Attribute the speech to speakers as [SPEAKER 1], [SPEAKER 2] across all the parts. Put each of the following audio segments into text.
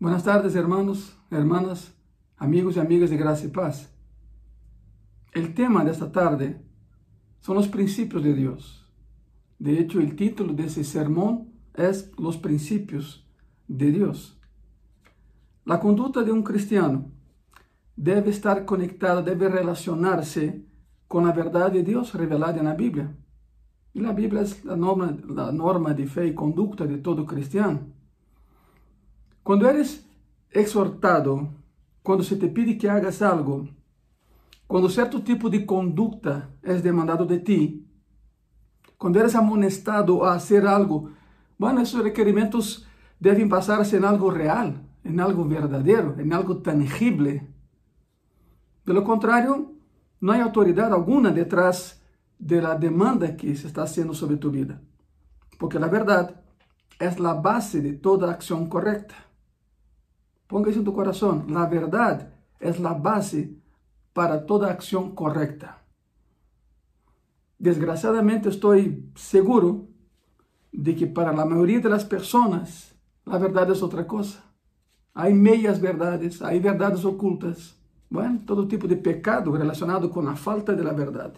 [SPEAKER 1] Buenas tardes, hermanos, hermanas, amigos y amigas de gracia y paz. El tema de esta tarde son los principios de Dios. De hecho, el título de ese sermón es Los principios de Dios. La conducta de un cristiano debe estar conectada, debe relacionarse con la verdad de Dios revelada en la Biblia. Y la Biblia es la norma, la norma de fe y conducta de todo cristiano. Quando eres exortado, quando se te pide que hagas algo, quando certo tipo de conduta é demandado de ti, quando eres amonestado a hacer algo, bueno, esses requerimentos devem passar a ser algo real, em algo verdadeiro, em algo tangible. De lo contrário, não há autoridade alguma detrás de la demanda que se está haciendo sobre tu vida. Porque la verdad es la base de toda acción correcta. Ponga isso em tu coração. La verdad es la base para toda acción correcta. Desgraciadamente estoy seguro de que para la mayoría de las personas la verdad es otra cosa. Hay medias verdades, hay verdades ocultas. Bueno, todo tipo de pecado relacionado con la falta de la verdad.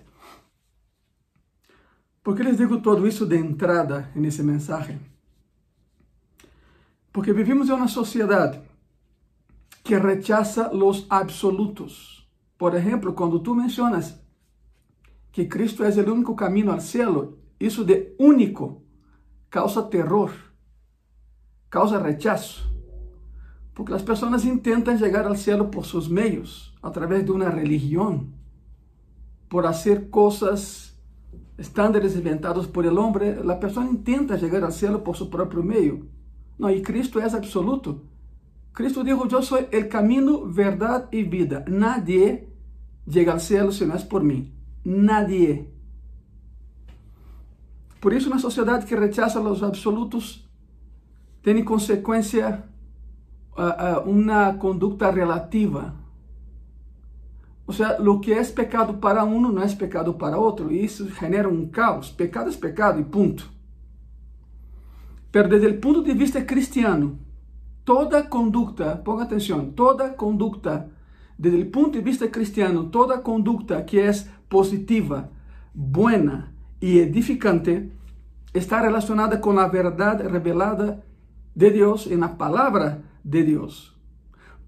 [SPEAKER 1] Por que les digo todo isso de entrada nesse mensagem? Porque vivimos em uma sociedade que rechaza los absolutos. Por exemplo, quando tu mencionas que Cristo é o único caminho ao cielo, isso de único causa terror, causa rechazo. Porque as pessoas intentam chegar ao cielo por seus meios, através de uma religião, por fazer coisas, estándares inventados por el hombre. A pessoa intenta chegar ao cielo por seu próprio meio. Não, e Cristo é absoluto. Cristo dijo, yo soy el camino, verdad y vida. Nadie llega al cielo si no es por mí. Nadie. Por isso, uma sociedade que rechaza os absolutos tem consequência uh, uh, uma conduta relativa. Ou seja, o que é pecado para um não é pecado para outro. E isso genera um caos. Pecado é pecado e ponto. Pero desde o ponto de vista cristiano, toda conducta, ponga atenção, toda conducta, desde o ponto de vista cristiano, toda conducta que é positiva, buena e edificante, está relacionada com a verdade revelada de Deus e na palavra de Deus.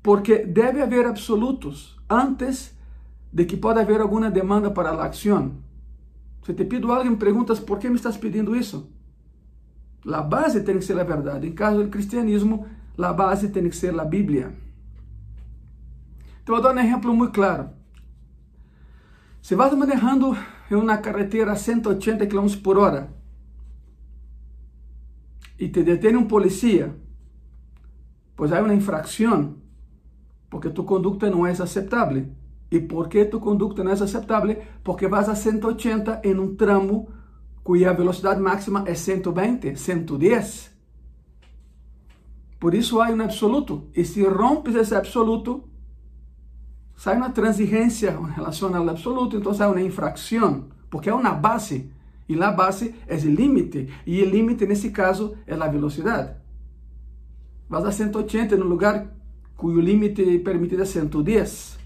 [SPEAKER 1] Porque deve haver absolutos antes de que pode haver alguma demanda para a ação. Se te pido algo, me perguntas por que me estás pedindo isso? A base tem que ser a verdade. Em caso do cristianismo, a base tem que ser a Bíblia. Te vou dar um exemplo muito claro. Se vas manejando em uma carretera a 180 km por hora e te detém um policia, pois há uma infração, porque tu conduta não é aceitável. E por que tu conduta não é aceitável? Porque vas a 180 em um tramo cuja velocidade máxima é 120, 110. Por isso há um absoluto. E se rompes esse absoluto, sai uma transigência em relação ao absoluto, então sai uma infração, porque é uma base. E a base é o limite. E o limite, nesse caso, é a velocidade. Vas a 180 no lugar cujo limite permitido é 110.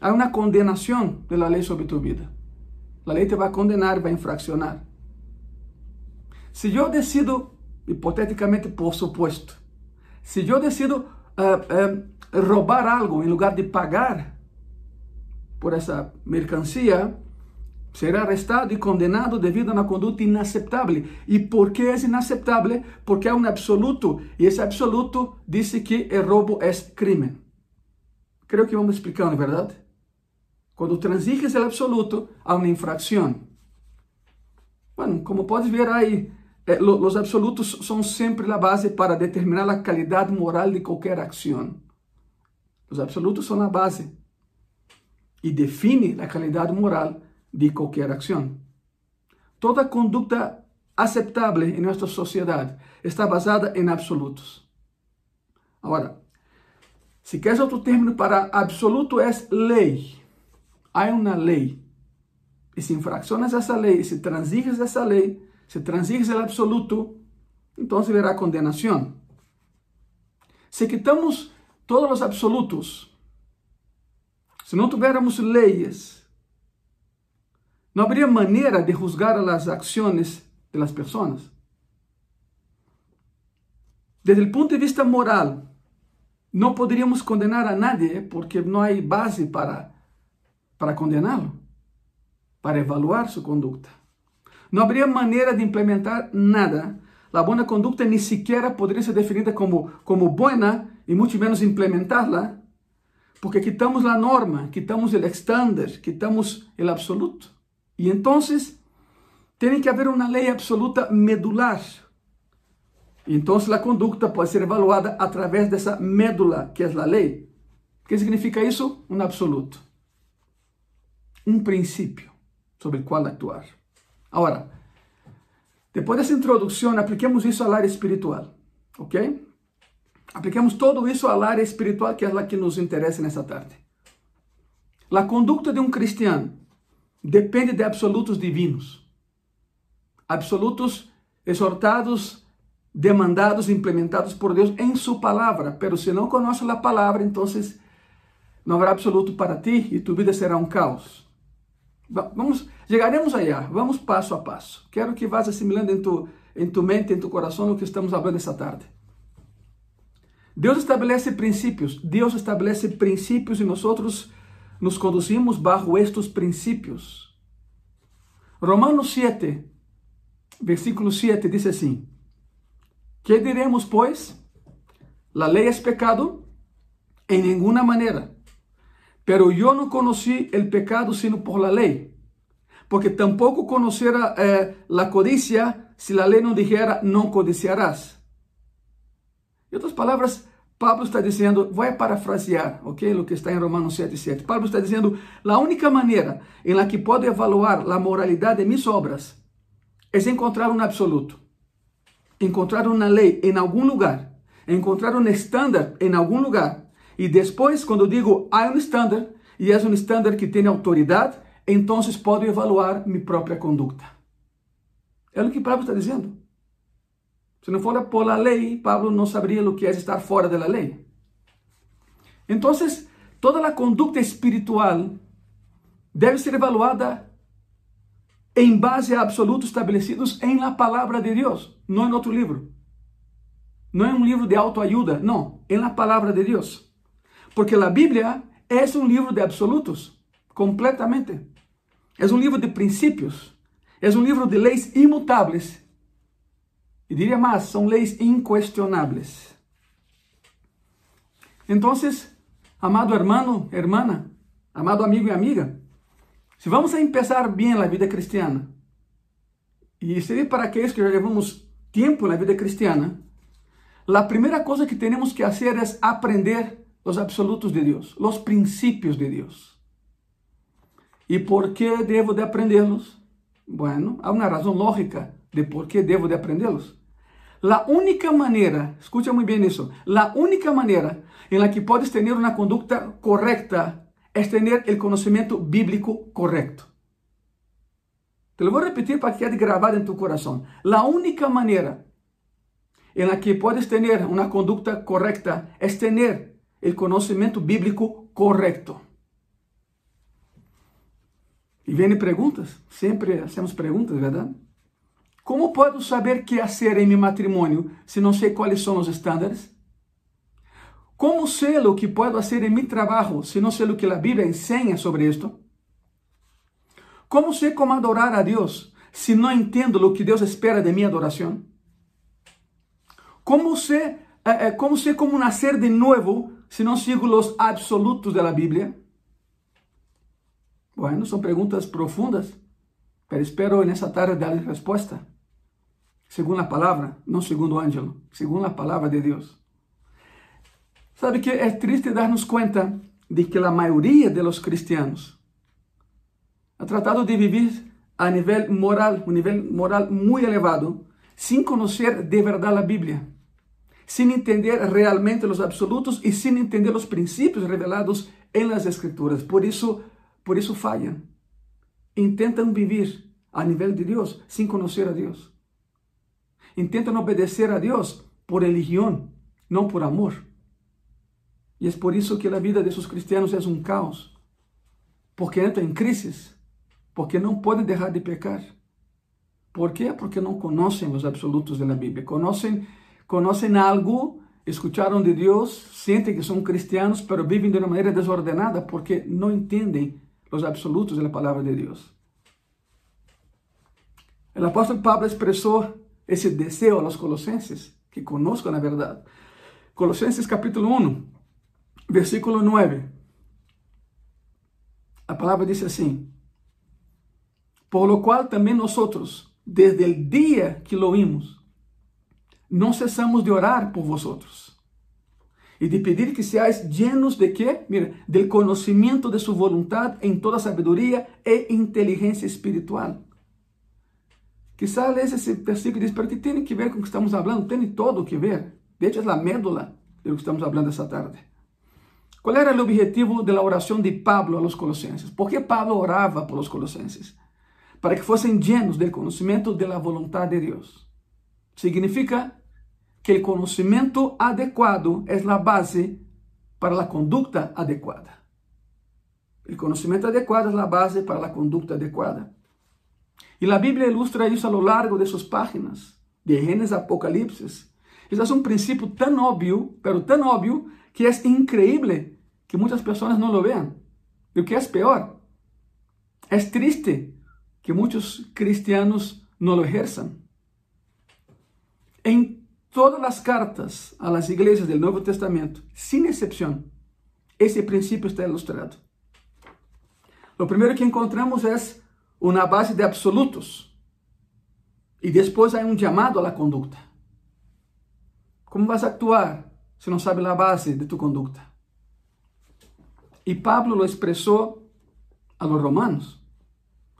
[SPEAKER 1] Há uma condenação da lei sobre tu vida. A lei te vai condenar, vai infraccionar. Se eu decido, hipoteticamente por suposto, se eu decido uh, uh, roubar algo em lugar de pagar por essa mercancia, será arrestado e condenado devido a uma conduta inaceitável. E por que é inaceitável? Porque há um absoluto, e esse absoluto disse que o roubo é crime. Creio que vamos explicando, verdade? Quando transiges o absoluto, há uma infração. Bueno, como podes ver aí, eh, los absolutos son siempre la base para determinar la calidad moral de cualquier acción. Los absolutos son la base y define la calidad moral de cualquier acción. Toda conducta aceptable en nuestra sociedad está basada en absolutos. Ahora, si quieres otro término para absoluto es ley. Hay una ley. Y si infraccionas esa ley, si transiges esa ley, se transiges el absoluto, entonces verá condenación. se quitamos todos os absolutos, se não tivéssemos leis, não haveria maneira de juzgar as ações das pessoas. Desde o ponto de vista moral, não poderíamos condenar a nadie porque não há base para, para condená-lo, para evaluar sua conduta. Não haveria maneira de implementar nada. A boa conduta nem sequer poderia ser definida como, como boa e muito menos implementá-la, porque quitamos a norma, quitamos o estándar, quitamos o absoluto. E então, tem que haver uma lei absoluta medular então, a conduta pode ser evaluada através dessa médula, que é a lei. O que significa isso? Um absoluto. Um princípio sobre o qual actuar. Agora, depois dessa introdução, apliquemos isso à área espiritual, ok? Apliquemos tudo isso à área espiritual, que é a que nos interessa nessa tarde. A conduta de um cristiano depende de absolutos divinos, absolutos exortados demandados, implementados por Deus em sua palavra. Pero se não conhece a palavra, então não haverá absoluto para ti e tu vida será um caos. Vamos, chegaremos allá, vamos passo a passo. Quero que vás assimilando em tu, em tu mente, em tu coração o que estamos falando essa tarde. Deus estabelece princípios, Deus estabelece princípios e nós nos conduzimos bajo estes princípios. Romanos 7, versículo 7 diz assim: ¿Qué diremos, pues? La ley es pecado? En ninguna manera. Pero yo no conocí el pecado sino por la ley. Porque tampoco conociera eh, la codicia si la ley no dijera no codiciarás. En otras palabras, Pablo está dizendo, vou parafrasear, ok? O que está em Romanos 7, 7. Pablo está dizendo, a única maneira em que posso evaluar a moralidade de minhas obras é encontrar um absoluto encontrar uma lei em algum lugar, encontrar um estándar em algum lugar, e depois, quando digo há um estándar, e é um estándar que tem autoridade, então posso evaluar minha própria conduta. É o que Pablo está dizendo. Se não for por la lei, Pablo não saberia o que é estar fora da lei. Então, toda a conduta espiritual deve ser evaluada em base a absolutos estabelecidos em la palavra de Deus, não em outro livro. Não é um livro de autoajuda, não, em la palavra de Deus. Porque a Bíblia é um livro de absolutos, completamente. É um livro de princípios, é um livro de leis imutáveis. E diria mais, são leis inquestionáveis. Então, amado hermano, hermana, amado amigo e amiga, se vamos a empezar bem a vida cristiana, e seria para aqueles que já levamos tempo na vida cristiana, a primeira coisa que temos que fazer é aprender os absolutos de Deus, os princípios de Deus. E por que devo de aprendê-los? Bueno, há uma razão lógica de por que devo de aprendê-los. A única maneira, escucha muito bem isso, a única maneira em la que podes ter uma conduta correta es tener el conocimiento bíblico correcto. Te lo voy a repetir para que quede grabado en tu corazón. La única manera en la que puedes tener una conducta correcta es tener el conocimiento bíblico correcto. Y vienen preguntas, siempre hacemos preguntas, ¿verdad? ¿Cómo puedo saber qué hacer en mi matrimonio si no sé cuáles son los estándares? Como sei o que posso fazer em meu trabalho se não sei o que a Bíblia ensina sobre isto? Como sei como adorar a Deus se não entendo o que Deus espera de minha adoração? Como sei, eh, eh, como sei como nascer de novo se não sigo os absolutos da Bíblia? Bueno, são perguntas profundas, mas espero nessa tarde dar resposta. Segundo a palavra, não segundo o ângelo, segundo a palavra de Deus. Sabe que é triste darnos conta de que a maioria de los cristianos ha tratado de viver a nível moral, um nível moral muito elevado, sem conhecer de verdade a Bíblia, sem entender realmente os absolutos e sem entender os princípios revelados em las Escrituras. Por isso, por isso falham. Intentam viver a nível de Deus sem conhecer a Deus. Intentam obedecer a Deus por religião, não por amor. Y es por eso que la vida de esos cristianos es un caos. Porque entran en crisis. Porque no pueden dejar de pecar. ¿Por qué? Porque no conocen los absolutos de la. Conocen, conocen algo, escucharon de Dios, sienten que son cristianos, pero viven de una manera desordenada porque no entienden los absolutos de la palabra de Dios. El apóstol Pablo expresó ese deseo a los colosenses, que conozcan la verdad. Colosenses capítulo 1, versículo 9. La palabra dice así, por lo cual también nosotros, desde el día que lo oímos, no cesamos de orar por vosotros y de pedir que seáis llenos de qué? Mira, del conocimiento de su voluntad en toda sabiduría e inteligencia espiritual. Quizá lees esse versículo e diz, pero que tem que ver com o que estamos falando? Tem todo que ver. De hecho, é a médula do que estamos falando essa tarde. Qual era o objetivo da oração de Pablo a los colossenses? Por que Pablo orava por los colossenses? Para que fossem llenos do conhecimento da vontade de Deus. Significa que o conhecimento adequado é a base para a conduta adequada. O conhecimento adequado é a base para a conduta adequada. E a Bíblia ilustra isso a lo largo de suas páginas, de Gênesis a Apocalipse. Esse é um princípio tão óbvio, pero tão óbvio, que é increíble que muitas pessoas não lo vean. E o que é pior, é triste que muitos cristianos não lo ejerzam. Em todas as cartas a las igrejas do Novo Testamento, sem exceção, esse princípio está ilustrado. O primeiro que encontramos é uma base de absolutos e depois há um chamado à conduta. Como vas a actuar se não sabe a base de tu conduta? E Pablo lo expressou a los romanos,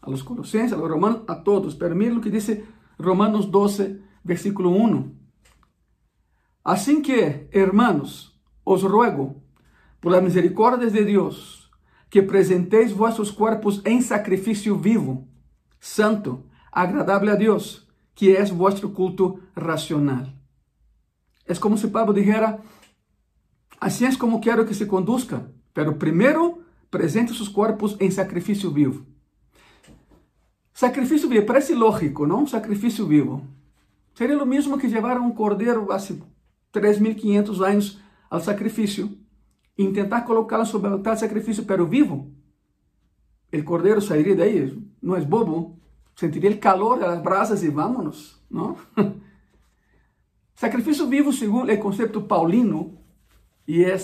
[SPEAKER 1] a los colossenses, a los romanos, a todos. Pero mire o que diz Romanos 12, versículo 1. Assim que, hermanos, os ruego, por las misericordias de Deus, que presenteis vossos corpos em sacrifício vivo, santo, agradável a Deus, que é vosso culto racional. É como se Pablo dijera, assim é como quero que se conduzca, pero primeiro presente seus corpos em sacrifício vivo. Sacrifício vivo, parece lógico, não? Sacrifício vivo. Seria o mesmo que levar um cordeiro há 3.500 anos ao sacrifício intentar colocá-la sobre o altar de sacrifício, pero vivo, o cordeiro sairia daí, não é bobo, sentiria o calor das brasas e vámonos, não? Sacrifício vivo, segundo o conceito paulino, e é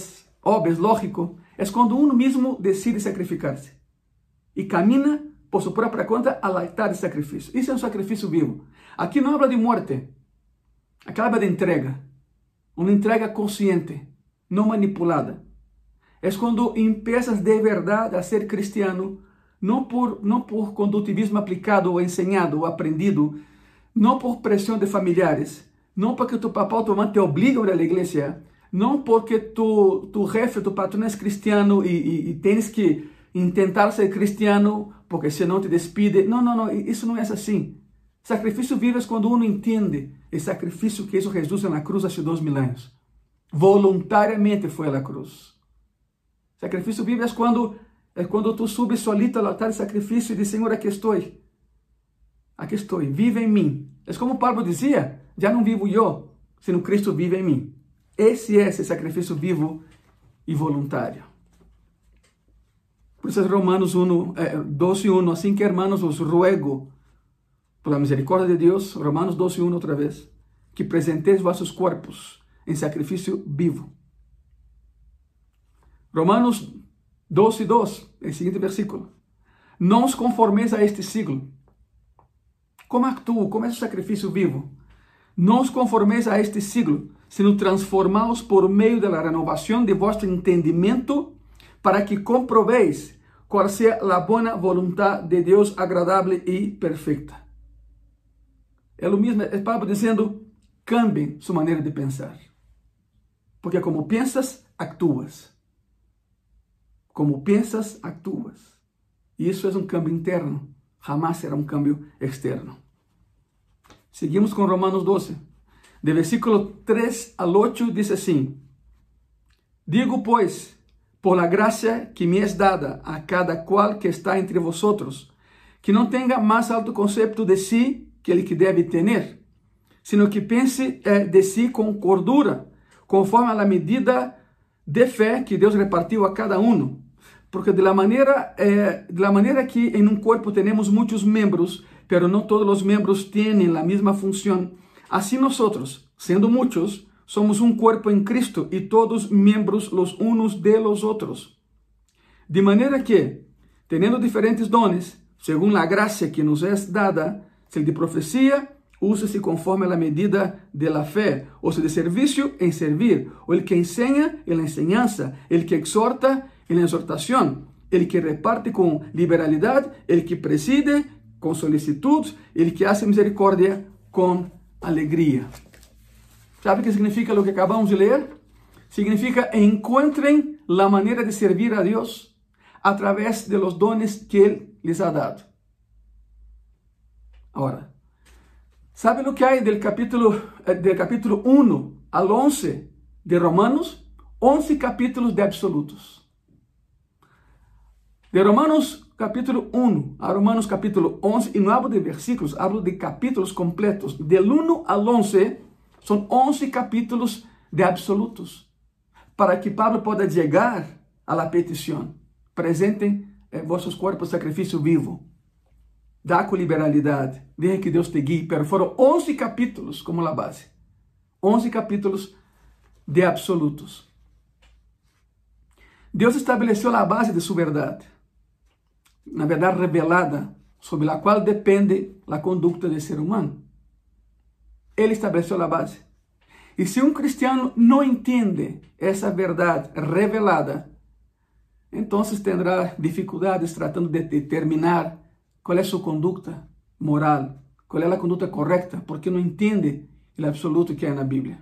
[SPEAKER 1] óbvio, é lógico, é quando uno mesmo decide sacrificar-se e camina por sua própria conta al altar de sacrifício. Isso é um sacrifício vivo. Aqui não habla de morte, aqui habla de entrega, uma entrega consciente, não manipulada. É quando empiezas de verdade a ser cristiano, não por, não por condutivismo aplicado ou ensinado ou aprendido, não por pressão de familiares, não porque tu papá ou tu mamãe te obligam a ir à igreja, não porque tu, tu jefe, tu patrão é cristiano e, e, e tens que tentar ser cristiano porque senão te despide. Não, não, não, isso não é assim. Sacrifício vivo é quando uno entende o sacrifício que hizo Jesus na cruz há dois mil anos. Voluntariamente foi à cruz. Sacrifício bíblico é quando, é quando tu subes solito ao altar de sacrifício e diz, Senhor, aqui estou. Aqui estou, vive em mim. É como Paulo dizia, já não vivo eu, sino Cristo vive em mim. Esse é esse sacrifício vivo e voluntário. Por isso Romanos 1, eh, 12, 1, assim que hermanos os ruego, por la misericórdia de Deus, Romanos 12, 1 outra vez, que presenteis vossos corpos em sacrifício vivo, Romanos 12, 2, el siguiente versículo. Não os conformeis a este siglo. Como actuo? Como é o sacrifício vivo? Não os conformeis a este siglo, sino transformados por meio da renovação de vosso entendimento, para que comproveis qual seja a boa vontade de Deus agradável e perfeita. É o mesmo, é Pablo dizendo, cambiem sua maneira de pensar. Porque como pensas, actuas. Como pensas, actúas. E isso é um cambio interno, jamais será um cambio externo. Seguimos com Romanos 12. De versículo 3 al 8 diz assim: Digo, pues, por la gracia que me es dada a cada cual que está entre vosotros, que não tenha mais alto conceito de si que ele que deve ter, sino que pense eh, de si com cordura, conforme a medida de fé que Deus repartiu a cada um. Porque de la maneira, eh, de la maneira que em um corpo temos muitos membros, pero não todos os membros têm a mesma função, assim nós, sendo muitos, somos um corpo em Cristo e todos membros los unos de los outros. De maneira que, tendo diferentes dones, segundo a graça que nos é dada, se de profecia, use-se conforme a medida de la fé, ou se de serviço, em servir, ou el que ensina, em la enseñanza, el que exorta, em la exortação, el que reparte com liberalidade, el que preside com solicitud, el que hace misericórdia com alegria. ¿Sabe o que significa o que acabamos de ler? Significa encontrem a maneira de servir a Deus através de los dones que Ele lhes ha dado. Agora, ¿sabe o que há del capítulo, eh, del capítulo 1 al 11 de Romanos? 11 capítulos de absolutos. De Romanos capítulo 1 a Romanos capítulo 11, e não hablo de versículos, hablo de capítulos completos. Del 1 al 11 são 11 capítulos de absolutos. Para que Pablo possa chegar a la petição. Presentem eh, vossos corpos sacrifício vivo. Dá com liberalidade. Deixa que Deus te guie. Pero foram 11 capítulos como a base. 11 capítulos de absolutos. Deus estabeleceu a base de sua verdade. Na verdade revelada, sobre a qual depende a conduta do ser humano. Ele estabeleceu a base. E se um cristiano não entende essa verdade revelada, então terá dificuldades tratando de determinar qual é sua conduta moral, qual é a conduta correta, porque não entende o absoluto que há na Bíblia.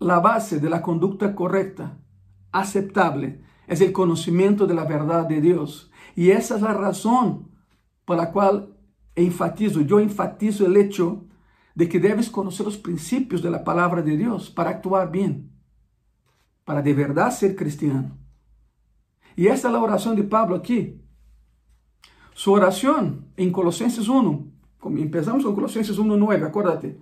[SPEAKER 1] A base da conduta correta, aceptável, é o conhecimento da verdade de Deus. E essa é a razão pela qual enfatizo, eu enfatizo o hecho de que debes conhecer os princípios da palavra de Deus para actuar bem, para de verdade ser cristiano. E esta é a oração de Pablo aqui. Sua oração em Colossenses 1, empezamos com Colossenses 1, 9, acuérdate.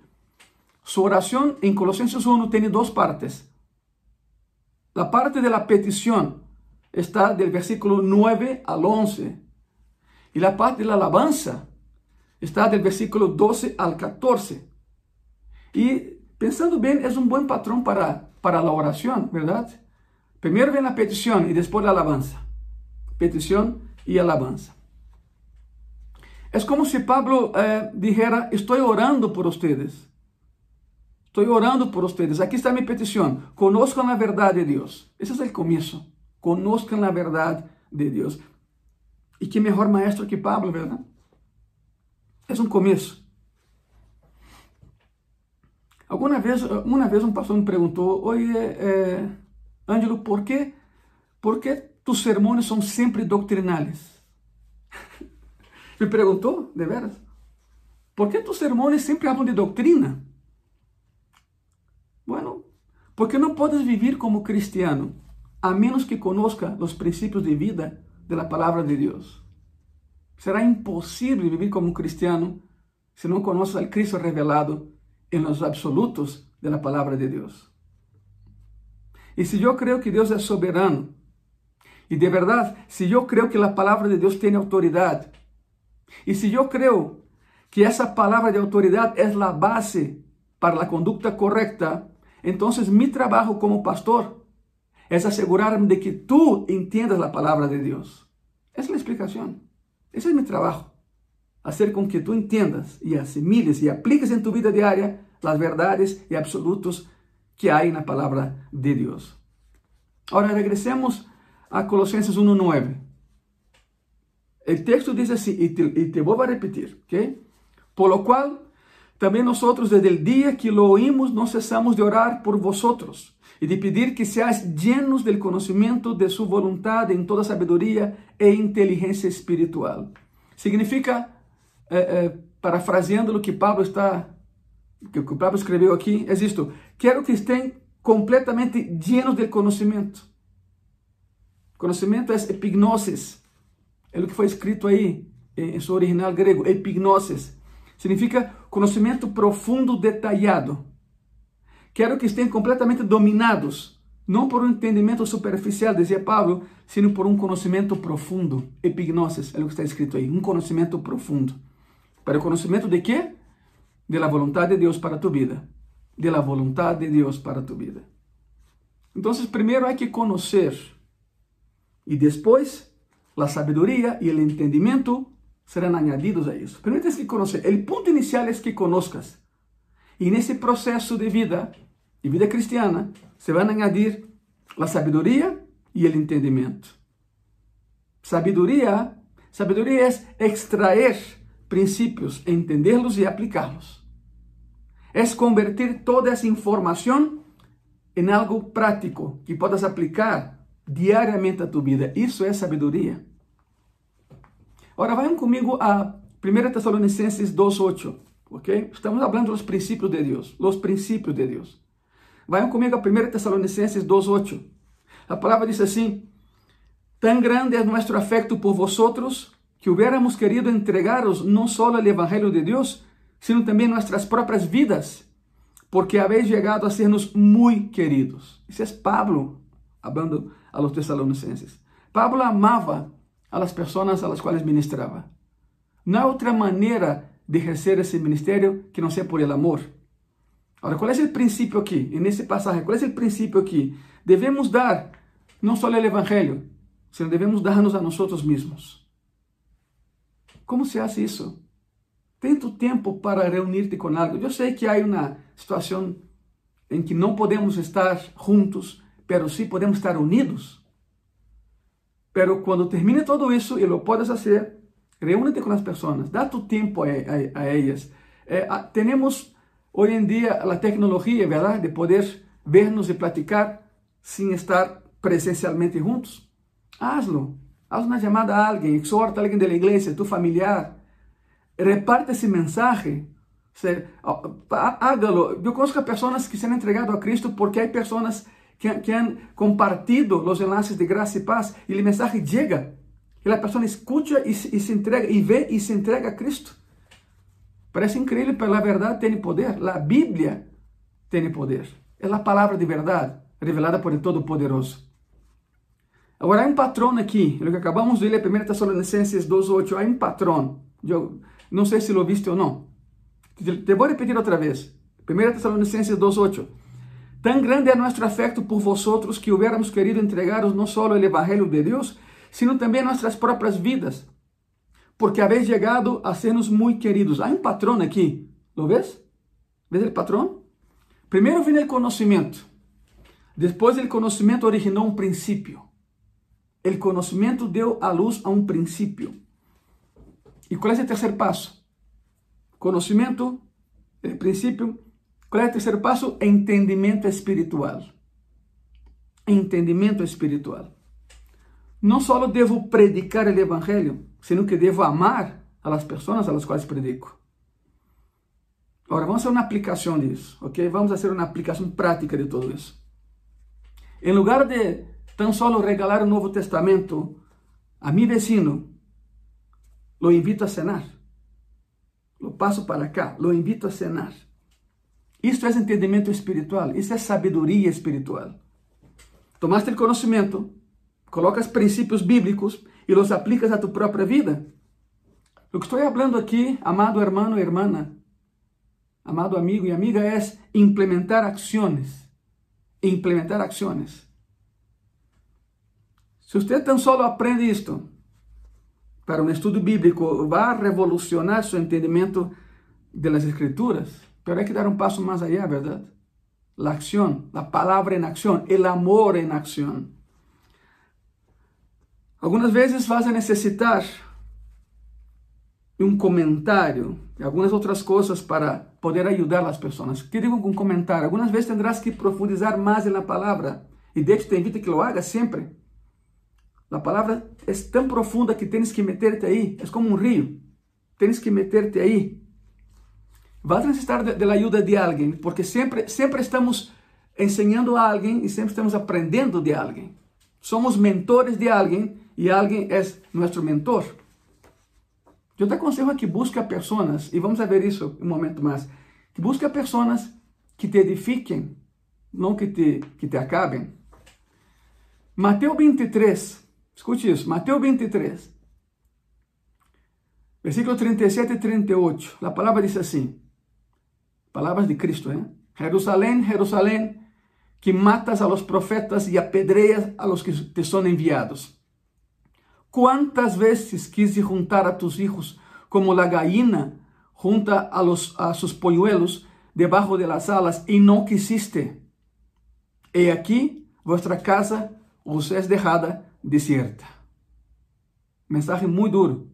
[SPEAKER 1] Sua oração em Colossenses 1 tem duas partes. A parte da petição está do versículo 9 al 11. E a parte da alabanza está do versículo 12 al 14. E pensando bem, é um bom patrão para, para a oração, verdade? Primeiro vem a petição e depois a alabanza. Petição e alabanza. É como se Pablo eh, dijera: Estou orando por vocês. Estou orando por vocês. Aqui está minha petição. Conozcan a verdade de Deus. Esse é o começo. Conozcan a verdade de Deus. E que melhor maestro que Pablo, verdade? É um começo. Alguma vez, uma vez um pastor me perguntou, oi, Ângelo, por que, por tus sermões são sempre doutrinais? Me perguntou, de veras. ¿Por que tus sermões sempre falam de doutrina? Bueno, porque não podes viver como cristiano a menos que conozca os princípios de vida da palavra de Deus. Será impossível viver como cristiano se não conoces al Cristo revelado em los absolutos de la palavra de Deus. E se eu creio que Deus é soberano, e de verdade, se eu creio que a palavra de Deus tem autoridade, e se eu creio que essa palavra de autoridade é a base para a conduta correta, então meu trabalho como pastor é assegurar-me de que tu entiendas a palavra de Deus. Essa é a explicação. Esse é meu trabalho. Hacer com que tu entendas e assimiles e apliques em tu vida diária as verdades e absolutos que há na palavra de Deus. Agora regressemos a Colossenses 1:9. O texto diz assim, e te, e te vou repetir, ¿ok? Por lo cual, também nós, desde o dia que lo oímos, não cessamos de orar por vosotros e de pedir que seas llenos del conhecimento de sua vontade em toda sabedoria e inteligência espiritual. Significa, eh, eh, parafraseando o que Pablo está, que o Pablo escreveu aqui, é isto: quero que estejam completamente llenos del conhecimento. Conhecimento é epignosis, é o que foi escrito aí em seu original grego, epignosis. Significa conhecimento profundo, detalhado. Quero que estejam completamente dominados, não por um entendimento superficial, dizia Pablo, sino por um conhecimento profundo. Epignosis, é o que está escrito aí, um conhecimento profundo. Para o conhecimento de quê? De la vontade de Deus para tu vida. De la vontade de Deus para tu vida. Então, primeiro há que conhecer. E depois, a sabedoria e o entendimento serão añadidos a isso. Tens que conhecer. O ponto inicial é que conozcas. E nesse processo de vida, de vida cristiana, se añadir a sabedoria e o entendimento. Sabedoria, sabedoria é extrair princípios, entendê-los e aplicá-los. É convertir toda essa informação em algo prático que podas aplicar diariamente a tu vida. Isso é sabedoria. Agora, vayam comigo a 1 Tessalonicenses 2.8, ok? Estamos falando dos princípios de Deus, os princípios de Deus. Vayam comigo a 1 Tessalonicenses 2.8. A palavra diz assim, Tan grande é nosso afecto por vosotros, que hubiéramos querido entregaros não só o Evangelho de Deus, sino também nossas próprias vidas, porque habéis chegado a sernos muito queridos. Isso é Pablo, hablando a los Tessalonicenses. Pablo amava a las personas a las quais ministrava. Não há outra maneira de exercer esse ministério que não seja por el amor. Agora, qual é o princípio aqui? Nesse passagem, qual é o princípio aqui? Devemos dar não só o Evangelho, sino dar-nos a nós mesmos. Como se faz isso? Tu tempo para reunir-te com algo. Eu sei que há uma situação em que não podemos estar juntos, pero sim podemos estar unidos. Pero quando termine todo isso, e lo fazer, reúne-te com as pessoas, dá tu tempo a, a, a elas. Eh, temos hoje em dia a tecnologia, verdade, de poder vernos e platicar sem estar presencialmente juntos. Hazlo. Haz uma chamada a alguém, exorta a alguém da igreja, tu familiar. Reparte esse mensagem. Hágalo. Eu conheço pessoas que se han entregado a Cristo porque há pessoas que, que han compartido os enlaces de graça e paz e o mensagem chega. E a pessoa escuta e, e se entrega, e vê e se entrega a Cristo. Parece incrível, mas a verdade tem poder. A Bíblia tem poder. É a palavra de verdade revelada por el Todo-Poderoso. Agora, há um patrão aqui, o que acabamos de ler, 1 Tessalonicenses 2,8, há um patrão. Eu não sei se lo viste ou não. Te vou repetir outra vez. 1 Tessalonicenses 2,8. Tan grande é nosso afecto por vosotros que hubiéramos querido entregaros não só o Evangelho de Deus, sino também nossas próprias vidas, porque habéis chegado a sermos muito queridos. Há um patrão aqui, lo ves? ¿Ves o patrão? Primeiro vem o conhecimento, depois o conhecimento originou um princípio. O conhecimento deu a luz a um princípio. E qual é o terceiro passo? Conhecimento, princípio. Qual é o terceiro passo? Entendimento espiritual. Entendimento espiritual. Não só devo predicar o evangelho, sino que devo amar a las pessoas a las quais predico. Agora, vamos fazer uma aplicação disso, ok? Vamos fazer uma aplicação prática de tudo isso. Em lugar de tão solo regalar o Novo Testamento a mi vecino, lo invito a cenar. Lo passo para cá, lo invito a cenar. Isto é entendimento espiritual, isso é sabedoria espiritual. Tomaste o conhecimento, colocas princípios bíblicos e los aplicas a tu própria vida. O que estou falando aqui, amado hermano e hermana, amado amigo e amiga, é implementar ações. Implementar ações. Se você tão solo aprende isto para um estudo bíblico, vai revolucionar seu entendimento das escrituras, mas hay que dar um passo mais allá, verdade? La acción, la palabra en acción, el amor en acción. Algumas vezes vas a necessitar um comentário e algumas outras coisas para poder ajudar as pessoas. Que digo com um comentário? Algumas vezes tendrás que profundizar mais na palavra. E de te invito que lo hagas sempre. A palavra é tão profunda que tens que meterte aí. É como um rio. Tens que meterte aí. Vas a necessitar de, de, de alguém, porque sempre, sempre estamos ensinando a alguém e sempre estamos aprendendo de alguém. Somos mentores de alguém e alguém é nosso mentor. Eu te aconselho a que busque pessoas, e vamos ver isso um momento mais, que busque pessoas que te edifiquem, não que te, que te acabem. Mateus 23, escute isso, Mateus 23, versículo 37 e 38, a palavra diz assim, palavras de Cristo, ¿eh? Jerusalém, Jerusalém, que matas a los profetas e apedreas a los que te são enviados. ¿Cuántas veces quise juntar a tus hijos como la gallina junta a, los, a sus polluelos debajo de las alas y no quisiste? He aquí, vuestra casa os es dejada desierta. Mensaje muy duro.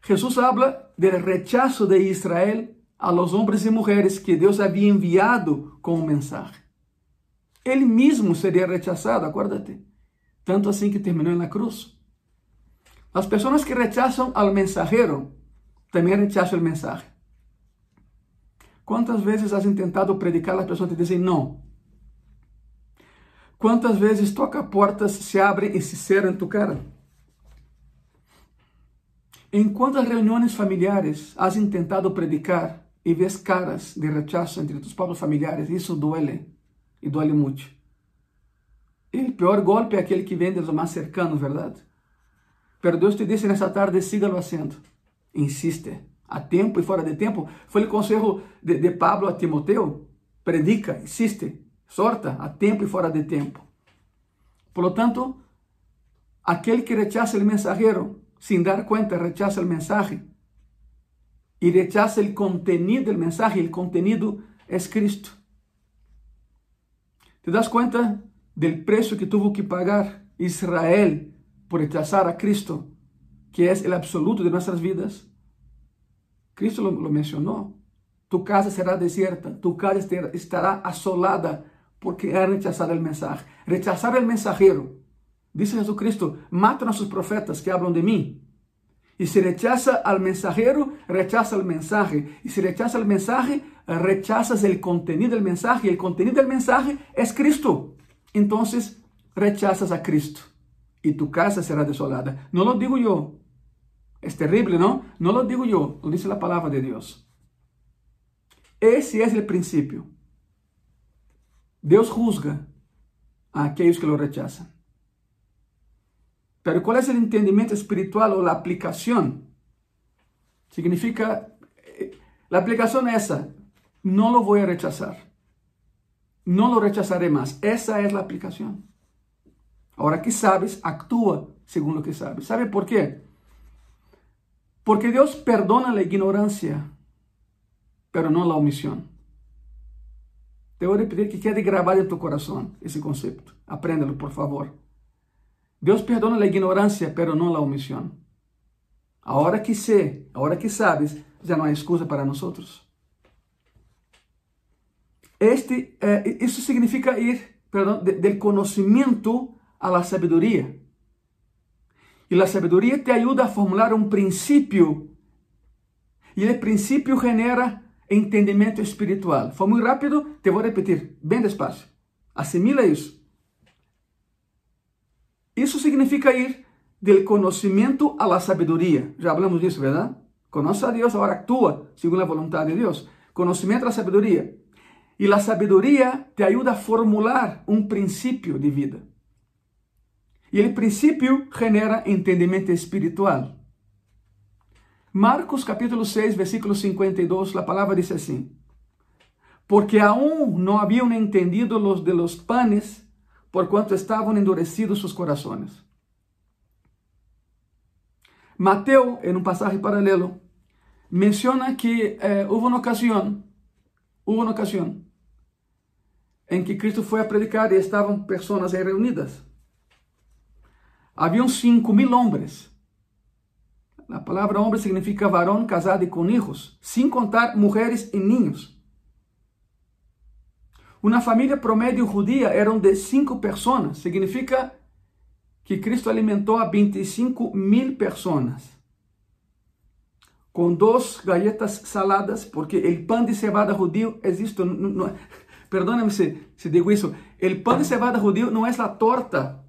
[SPEAKER 1] Jesús habla del rechazo de Israel a los hombres y mujeres que Deus havia enviado com o mensaje. Ele mesmo seria rechazado, acuérdate. Tanto assim que terminou na cruz. As pessoas que rechazam al mensajero também rechazam o mensaje. Quantas vezes has intentado predicar, as pessoas te dizem não. Quantas vezes toca portas, se abrem e se cerram em tu cara? Em quantas reuniões familiares has intentado predicar e vês caras de rechazo entre tus próprios familiares? Isso duele e duele muito. E o pior golpe é aquele que vem dos mais cercanos, verdade? Pero Deus te disse nessa tarde, siga-lo haciendo. Insiste. A tempo e fora de tempo. Foi o conselho de, de Pablo a Timoteo. Predica, insiste, sorta, a tempo e fora de tempo. Por lo tanto, aquele que rechaza o mensageiro, sem dar conta, rechaza o mensagem. E rechaza o contenido do mensagem. O contenido é Cristo. ¿Te das conta do preço que tuvo que pagar Israel por rechazar a Cristo, que es el absoluto de nuestras vidas. Cristo lo, lo mencionó. Tu casa será desierta, tu casa estará asolada porque han rechazado el mensaje. Rechazar el mensajero. Dice Jesucristo, matan a sus profetas que hablan de mí. Y si rechaza al mensajero, rechaza el mensaje. Y si rechaza el mensaje, rechazas el contenido del mensaje. Y el contenido del mensaje es Cristo. Entonces, rechazas a Cristo y tu casa será desolada. No lo digo yo. Es terrible, ¿no? No lo digo yo, lo dice la palabra de Dios. Ese es el principio. Deus juzga a aquellos que lo rechazan. Pero ¿cuál es el entendimiento espiritual o la aplicación? Significa, eh, la aplicación es esa, no lo voy a rechazar. No lo rechazaré más. Esa es la aplicación. Ahora que sabes, actúa según lo que sabes. ¿Sabe por qué? Porque Dios perdona la ignorancia, pero no la omisión. Te voy a pedir que quede grabado en tu corazón ese concepto. Apréndelo, por favor. Dios perdona la ignorancia, pero no la omisión. Ahora que sé, ahora que sabes, ya no hay excusa para nosotros. Este, eh, eso significa ir perdón, de, del conocimiento a la sabiduría. Y la sabiduría te ayuda a formular un principio. Y el principio genera entendimiento espiritual. Fue muy rápido, te voy a repetir, bien despacio. Asimila eso. Eso significa ir del conocimiento a la sabiduría. Ya hablamos de eso, ¿verdad? Conoce a Dios, ahora actúa según la voluntad de Dios. Conocimiento a la sabiduría. Y la sabiduría te ayuda a formular un principio de vida. E ele princípio genera entendimento espiritual. Marcos capítulo 6, versículo 52, a palavra diz assim: Porque aún não haviam entendido los de los panes, por quanto estavam endurecidos sus corazones. Mateo, em um passagem paralelo, menciona que eh, houve uma ocasião, houve uma ocasião, em que Cristo foi a predicar e estavam pessoas reunidas. Haviam cinco mil homens. A palavra homem significa varão casado e com hijos, sem contar mulheres e ninhos. Uma família promédio judia eram de cinco pessoas, significa que Cristo alimentou a 25 mil pessoas. Com duas galletas saladas, porque o pão de cevada judío existe, não, perdóname si, si digo eso, el pan de cebada judío no es la torta,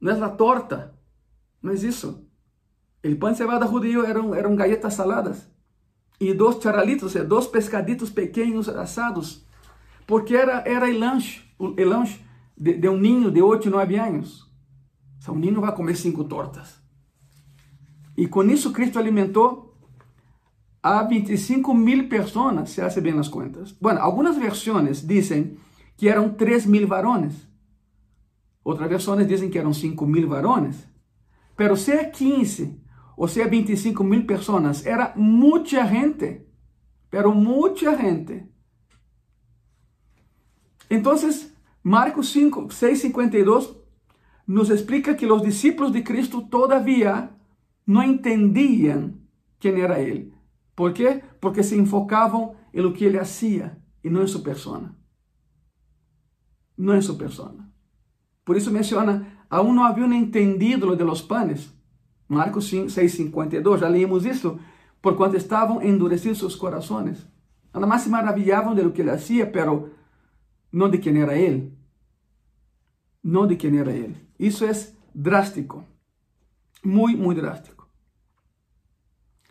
[SPEAKER 1] no es la torta, no es eso. El pan de cebada judío eran, eran galletas saladas y dos charalitos, o dos pescaditos pequeños asados, porque era, era el lunch, el lunch de, de un niño de 8, 9 años. O sea, un niño va a comer cinco tortas. Y con eso Cristo alimentó a 25 mil personas, se hace bien las cuentas. Bueno, algunas versiones dicen que eran 3 mil varones. Otras versiones dicen que eran 5 mil varones. Pero sea 15 o sea 25 mil personas, era mucha gente. Pero mucha gente. Entonces, Marcos 5, 6, 52 nos explica que los discípulos de Cristo todavía no entendían quién era Él. ¿Por qué? Porque se enfocaban en lo que Él hacía y no en su persona. No en su persona. Por eso menciona, aún no habían entendido lo de los panes. Marcos 6:52, já leímos isso, por quanto estavam endurecidos seus corações. Nada mais se maravilhavam de lo que ele hacía, pero não de quem era ele. Não de quem era ele. Isso é drástico. Muito, muito drástico.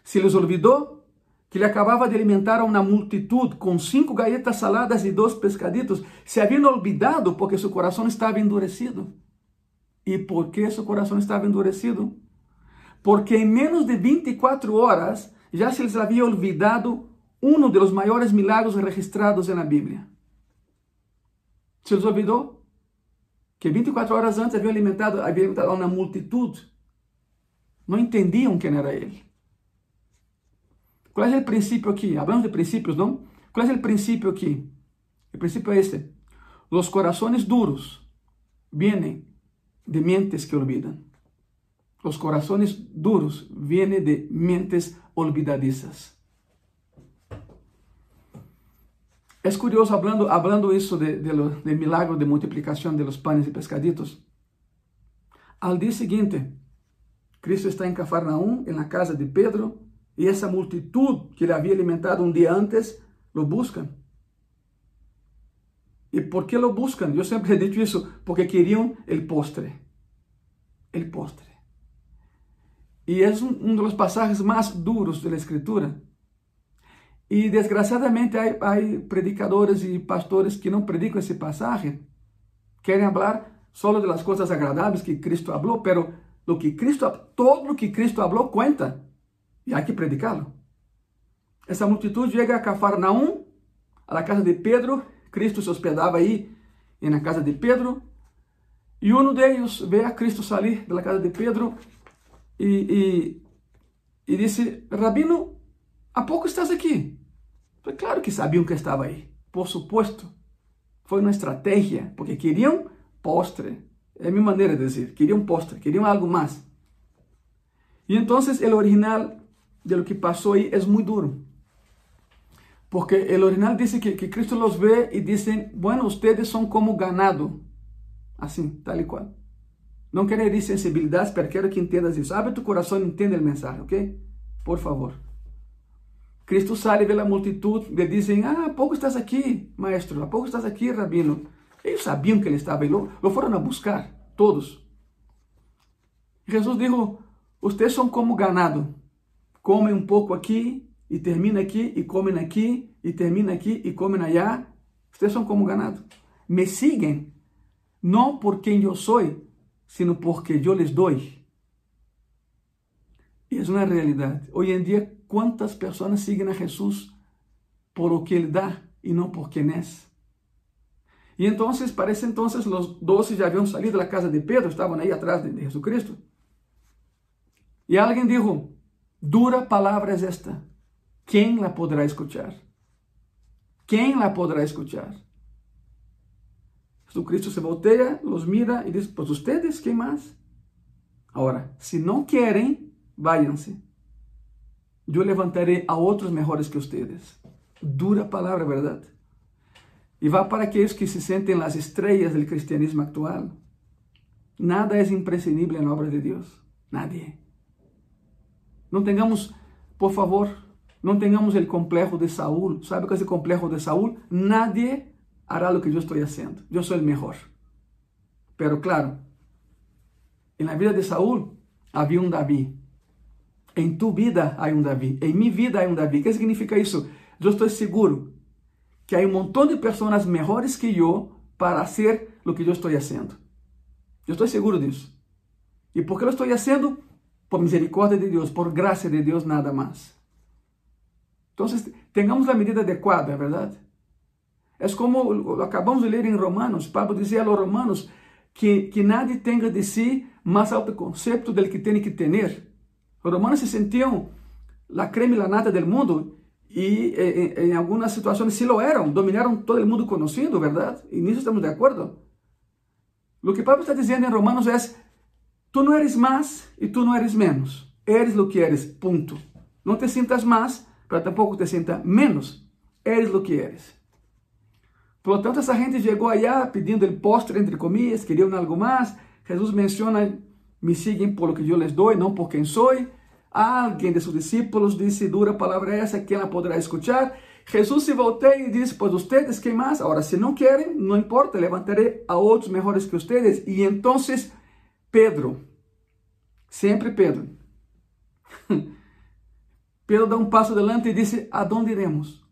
[SPEAKER 1] Se les olvidou que ele acabava de alimentar a uma multitud com cinco galletas saladas e dois pescaditos, se haviam olvidado porque seu coração estava endurecido. E por que seu coração estava endurecido? Porque em menos de 24 horas já se les havia olvidado um dos maiores milagros registrados na Bíblia. Se les olvidou que 24 horas antes havia alimentado, havia alimentado uma multitud. Não entendiam quem era ele. Qual é o princípio aqui? Hablamos de princípios, não? Qual é o princípio aqui? O princípio é este. Os corações duros vienen de mentes que olvidam. Os corações duros vienen de mentes olvidadizas. É curioso, hablando, hablando isso de, de, lo, de milagro de multiplicação de los panes e pescaditos. Al dia seguinte, Cristo está em Cafarnaum, na casa de Pedro, e essa multitud que ele havia alimentado um dia antes, lo buscam. E por que lo buscam? Eu sempre he dicho isso, porque queriam o postre. O postre. E é um, dos passagens mais duros da Escritura. E desgraciadamente há, predicadores e pastores que não predicam esse passagem, querem falar só das coisas agradáveis que Cristo falou, pero lo que Cristo, todo lo que Cristo falou conta e há que predicá-lo. Essa multitud chega a Cafarnaum, a casa de Pedro. Cristo se hospedava aí na casa de Pedro. E um deles vê a Cristo sair da casa de Pedro e, e, e disse: Rabino, há pouco estás aqui? Claro que sabiam que estava aí. Por supuesto. Foi uma estratégia, porque queriam postre. É a minha maneira de dizer. Queriam postre, queriam algo mais. E então, o original de lo que passou aí é muito duro. Porque o original diz que, que Cristo los vê e dizem: Bueno, ustedes são como ganado. Assim, tal e qual. Não quero herir sensibilidades, pero quero que entendas isso. Abre tu coração e entenda o mensagem, ok? Por favor. Cristo sale vê a multitud, lhe dizem, ah, pouco estás aqui, maestro, há pouco estás aqui, rabino. Eles sabiam que ele estava aí, lo, lo foram a buscar, todos. Jesus disse, vocês são como ganado, comem um pouco aqui, e termina aqui, e comem aqui, e termina aqui, e comem allá. Vocês são como ganado. Me siguen, não por quem eu sou, sino porque eu les doy. E é uma realidade. Hoje em dia, quantas pessoas seguem a Jesus por o que ele dá e não por quem é? E então, parece então, os doze já haviam saído da casa de Pedro, estavam aí atrás de, de Jesucristo. E alguém disse: Dura palavra é esta. Quem la poderá escuchar? Quem la poderá escuchar? Jesucristo se voltea, los mira y dice, pues ustedes, ¿qué más? Ahora, si no quieren, váyanse. Yo levantaré a otros mejores que ustedes. Dura palabra, ¿verdad? Y va para aquellos que se sienten las estrellas del cristianismo actual. Nada es imprescindible en la obra de Dios. Nadie. No tengamos, por favor, no tengamos el complejo de Saúl. ¿Sabe qué es el complejo de Saúl? Nadie hará lo que yo estoy haciendo. Yo soy el mejor. Pero claro, en la vida de Saúl había un David. En tu vida hay un David. En mi vida hay un David. ¿Qué significa eso? Yo estoy seguro que hay un montón de personas mejores que yo para hacer lo que yo estoy haciendo. Yo estoy seguro de eso. ¿Y por qué lo estoy haciendo? Por misericordia de Dios, por gracia de Dios nada más. Entonces, tengamos la medida adecuada, ¿verdad? Es como lo acabamos de leer en Romanos. Pablo decía a los romanos que, que nadie tenga de sí más alto concepto del que tiene que tener. Los romanos se sentían la crema y la nata del mundo y en, en algunas situaciones sí lo eran, dominaron todo el mundo conocido, ¿verdad? En eso estamos de acuerdo. Lo que Pablo está diciendo en Romanos es, tú no eres más y tú no eres menos. Eres lo que eres, punto. No te sientas más, pero tampoco te sientas menos. Eres lo que eres. Por lo tanto, esa gente llegó allá pidiendo el postre, entre comillas, querían algo más. Jesús menciona, me siguen por lo que yo les doy, no por quien soy. Alguien de sus discípulos dice, dura palabra esa, ¿quién la podrá escuchar? Jesús se voltea y dice, pues ustedes, ¿qué más? Ahora, si no quieren, no importa, levantaré a otros mejores que ustedes. Y entonces, Pedro, siempre Pedro, Pedro da un paso adelante y dice, ¿a dónde iremos?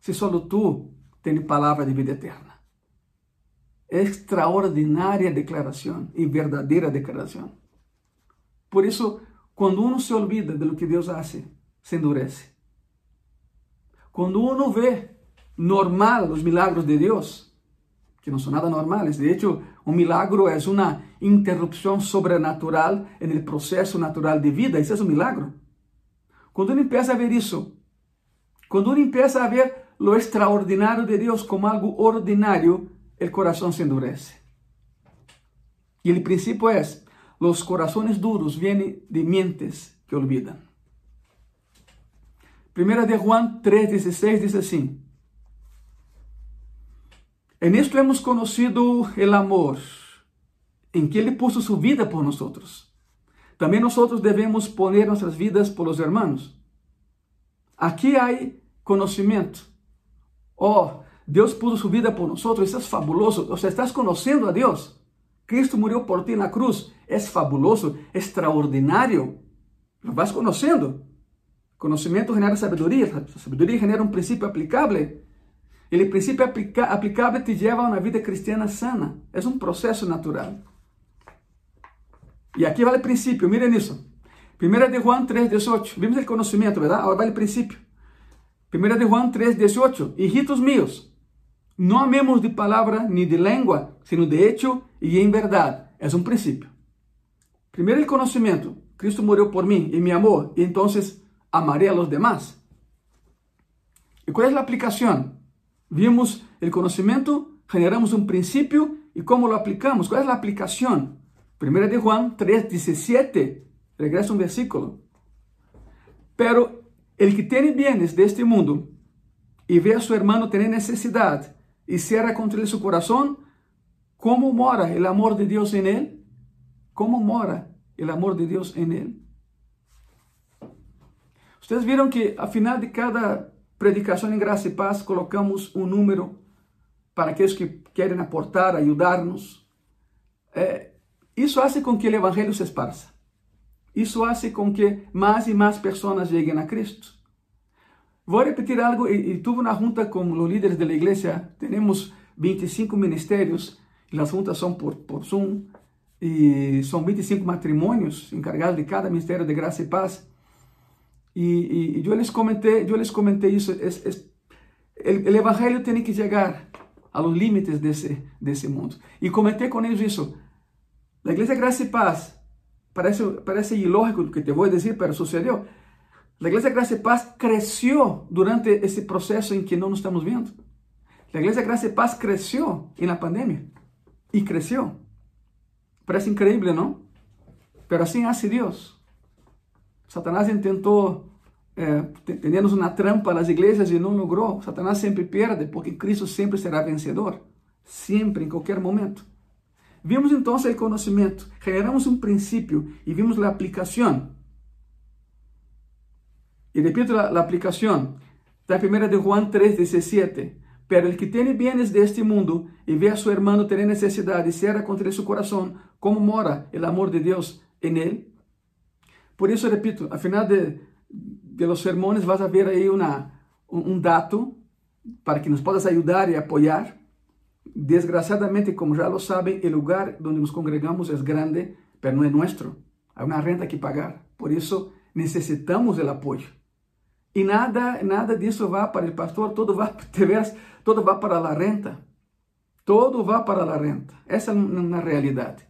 [SPEAKER 1] Si solo tú tienes palabra de vida eterna. Extraordinaria declaración y verdadera declaración. Por eso, cuando uno se olvida de lo que Dios hace, se endurece. Quando uno vê normal os milagros de Deus, que não são nada normais, de hecho, um milagro é uma interrupção sobrenatural no processo natural de vida, isso é um milagro. Quando uno empieza a ver isso, quando uno empieza a ver lo extraordinário de Deus como algo ordinário, o coração se endurece. E o princípio é: os corações duros vêm de mentes que olvidam. Primera de Juan 3:16 dice así: En esto hemos conocido el amor, en que Él puso su vida por nosotros. También nosotros debemos poner nuestras vidas por los hermanos. Aquí hay conocimiento. Oh, Dios puso su vida por nosotros, eso es fabuloso. O sea, estás conociendo a Dios. Cristo murió por ti en la cruz. Es fabuloso, extraordinario. Lo vas conociendo. Conocimiento genera sabiduría, sabiduría genera un principio aplicable. El principio aplica aplicable te lleva a una vida cristiana sana. Es un proceso natural. Y aquí va el principio, miren eso. Primera de Juan 3, 18. Vimos el conocimiento, ¿verdad? Ahora va el principio. Primera de Juan 3, 18. Hijitos míos, no amemos de palabra ni de lengua, sino de hecho y en verdad. Es un principio. Primero el conocimiento. Cristo murió por mí y me amó. Y entonces amaré a los demás. ¿Y cuál es la aplicación? Vimos el conocimiento, generamos un principio y cómo lo aplicamos. ¿Cuál es la aplicación? Primera de Juan 3, 17. Regresa un versículo. Pero el que tiene bienes de este mundo y ve a su hermano tener necesidad y cierra contra su corazón, ¿cómo mora el amor de Dios en él? ¿Cómo mora el amor de Dios en él? Vocês viram que ao final de cada predicação em graça e paz colocamos um número para aqueles que querem aportar, ajudar-nos. É, isso faz com que o evangelho se esparça. Isso faz com que mais e mais pessoas cheguem a Cristo. Vou repetir algo, e, e tuve uma junta com os líderes da igreja, temos 25 ministérios, e as juntas são por, por Zoom, e são 25 matrimônios encarregados de cada ministério de graça e paz. Y, y, y, yo les comenté, yo les comenté eso, es, el, el, evangelio tiene que llegar a los límites de ese, de mundo. Y comenté con ellos eso. La iglesia Gracia y Paz, parece, parece ilógico lo que te voy a decir, pero sucedió. La iglesia Gracia y Paz creció durante ese proceso en que no nos estamos viendo. La iglesia Gracia y Paz creció en la pandemia. Y creció. Parece increíble, ¿no? Pero así hace Dios. Satanás é, tendermos uma trampa nas igrejas e não logrou. Satanás sempre perde, porque Cristo sempre será vencedor. Sempre, em qualquer momento. Vimos então o conhecimento, generamos um princípio e vimos a aplicação. E repito a aplicação. Está em 1 de Juan 3, 17. Pero el que tiene bienes de este mundo y ve a su hermano tener necesidad y cierra contra su corazón, ¿cómo mora el amor de Dios en él? Por eso repito, al final de, los sermones vas a ver ahí una, un, un dato para que nos puedas ayudar y apoyar. Desgraciadamente, como já lo saben, o lugar onde nos congregamos é grande, mas não é nosso. Há uma renta que pagar. Por isso, necessitamos do apoio. E nada, nada disso vai para o pastor, todo vai, todo vai para a renta. Todo vai para a renta. Essa é uma realidade.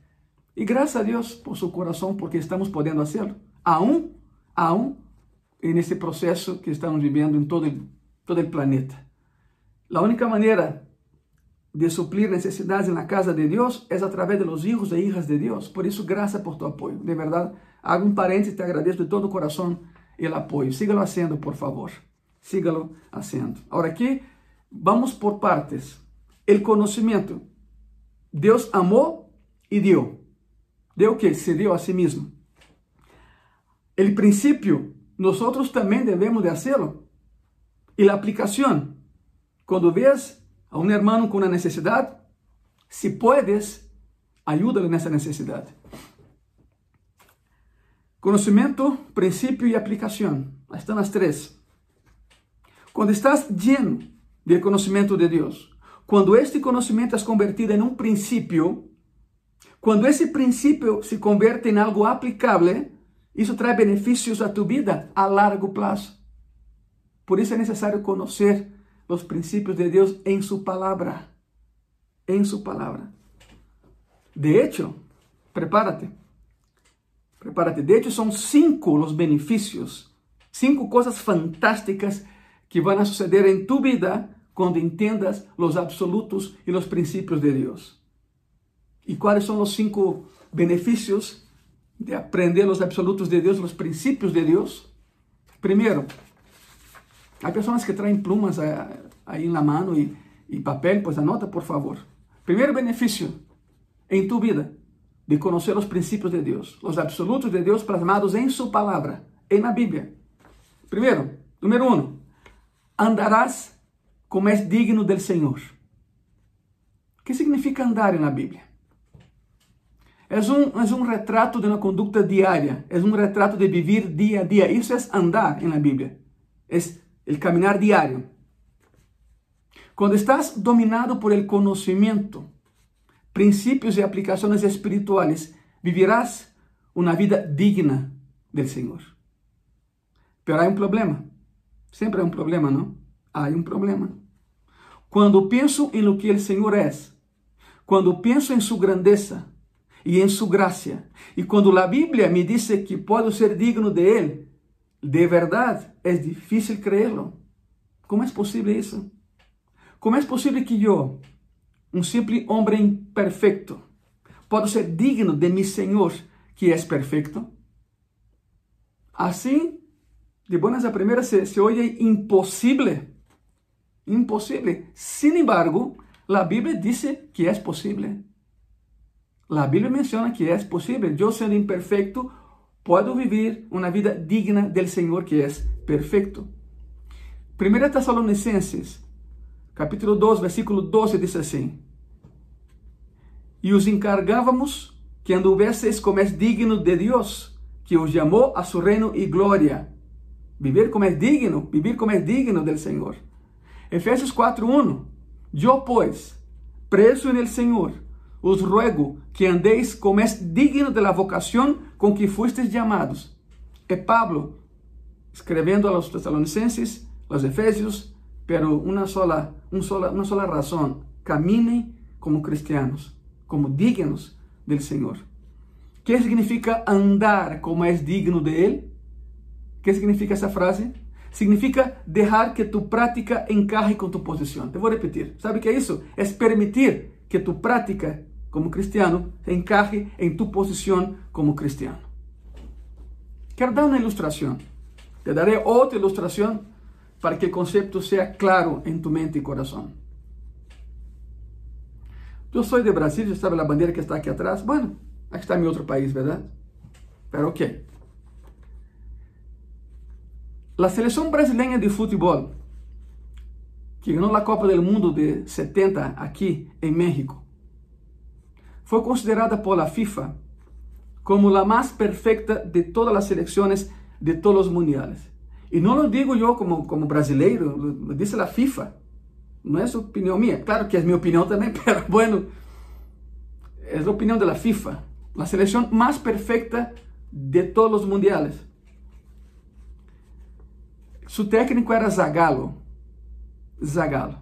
[SPEAKER 1] E graças a Deus por seu coração, porque estamos podendo fazê-lo. Aún, aún, nesse processo que estamos vivendo em todo, todo o planeta. A única maneira de suplir necessidades na casa de Deus é através de los hijos e hijas de Deus. Por isso, graças por tu apoio. De verdade, hago um parênteses, te agradeço de todo o coração o apoio. Sígalo haciendo, por favor. Sígalo haciendo. Agora aqui, vamos por partes. El conhecimento. Deus amou e deu. Deu o que? Se deu a si mesmo. El princípio, nós também devemos de hacerlo. E a aplicação. Quando vês a um irmão com uma necessidade, se puedes, ayúdale nessa necessidade. Conhecimento, princípio e aplicação. Estão as três. Quando estás lleno do conhecimento de Deus, quando este conhecimento é convertido em um princípio, quando esse princípio se converte em algo aplicável, isso traz benefícios a tu vida a largo prazo. Por isso é necessário conhecer los principios de Dios en su palabra. En su palabra. De hecho, prepárate. Prepárate. De hecho, son cinco los beneficios, cinco cosas fantásticas que van a suceder en tu vida cuando entiendas los absolutos y los principios de Dios. ¿Y cuáles son los cinco beneficios de aprender los absolutos de Dios, los principios de Dios? Primero, Há pessoas que traem plumas aí na mão e, e papel, pois anota, por favor. Primeiro benefício em tu vida de conhecer os princípios de Deus, os absolutos de Deus plasmados em Sua palavra, e na Bíblia. Primeiro, número um, andarás como és digno del Senhor. O que significa andar na Bíblia? É um, é um retrato de uma conduta diária, é um retrato de viver dia a dia. Isso é andar na Bíblia. É el caminar diario. Cuando estás dominado por el conocimiento, principios y aplicaciones espirituales, vivirás una vida digna del Señor. Pero hay un problema. Siempre hay un problema, ¿no? Hay un problema. Cuando pienso en lo que el Señor es, cuando pienso en su grandeza y en su gracia, y cuando la Biblia me dice que puedo ser digno de Él, de verdade, é difícil creerlo. Como é possível isso? Como é possível que eu, um simples homem imperfeito, possa ser digno de mi Senhor, que é perfeito? Assim, de buenas a primeras, se, se oye impossível. Impossível. Sin embargo, a Bíblia diz que é possível. A Bíblia menciona que é possível. Eu, sendo imperfeito, puedo vivir una vida digna del Señor que es perfecto. Primera Tesalonicenses, capítulo 2, versículo 12, diz assim: E os encargávamos que anduvesseis como es digno de Deus, que os chamou a su reino e glória. Viver como é digno, vivir como é digno del Senhor. Efésios 4:1 Eu, pois, preso el Senhor, os ruego que andéis como es digno de la vocación com que fustes llamados. É Pablo escrevendo a los tesalonicenses, los efesios, pero una sola, un sola, una sola razón, caminen como cristianos, como dignos del Señor. ¿Qué significa andar como es digno de Él? ¿Qué significa esa frase? Significa dejar que tu práctica encaje con tu posición. Te voy a repetir. ¿Sabe qué es eso? Es permitir que tu práctica como cristiano encaje em tu posição como cristiano. Quero dar uma ilustração. Te daré outra ilustração para que o conceito seja claro em tu mente e coração. Eu sou de Brasil, já sabe a bandeira que está aqui atrás? Bueno, aqui está em outro país, verdade? Pero ok. A seleção brasileira de futebol que ganhou a Copa do Mundo de 70 aqui em México, foi considerada por la FIFA como a mais perfeita de todas as seleções de todos os mundiais. E não lo digo eu como, como brasileiro, dice a FIFA. Não é opinião minha. Claro que é minha opinião também, mas bueno, é a opinião da FIFA. A seleção mais perfeita de todos os mundiais. Su técnico era Zagallo. Zagallo.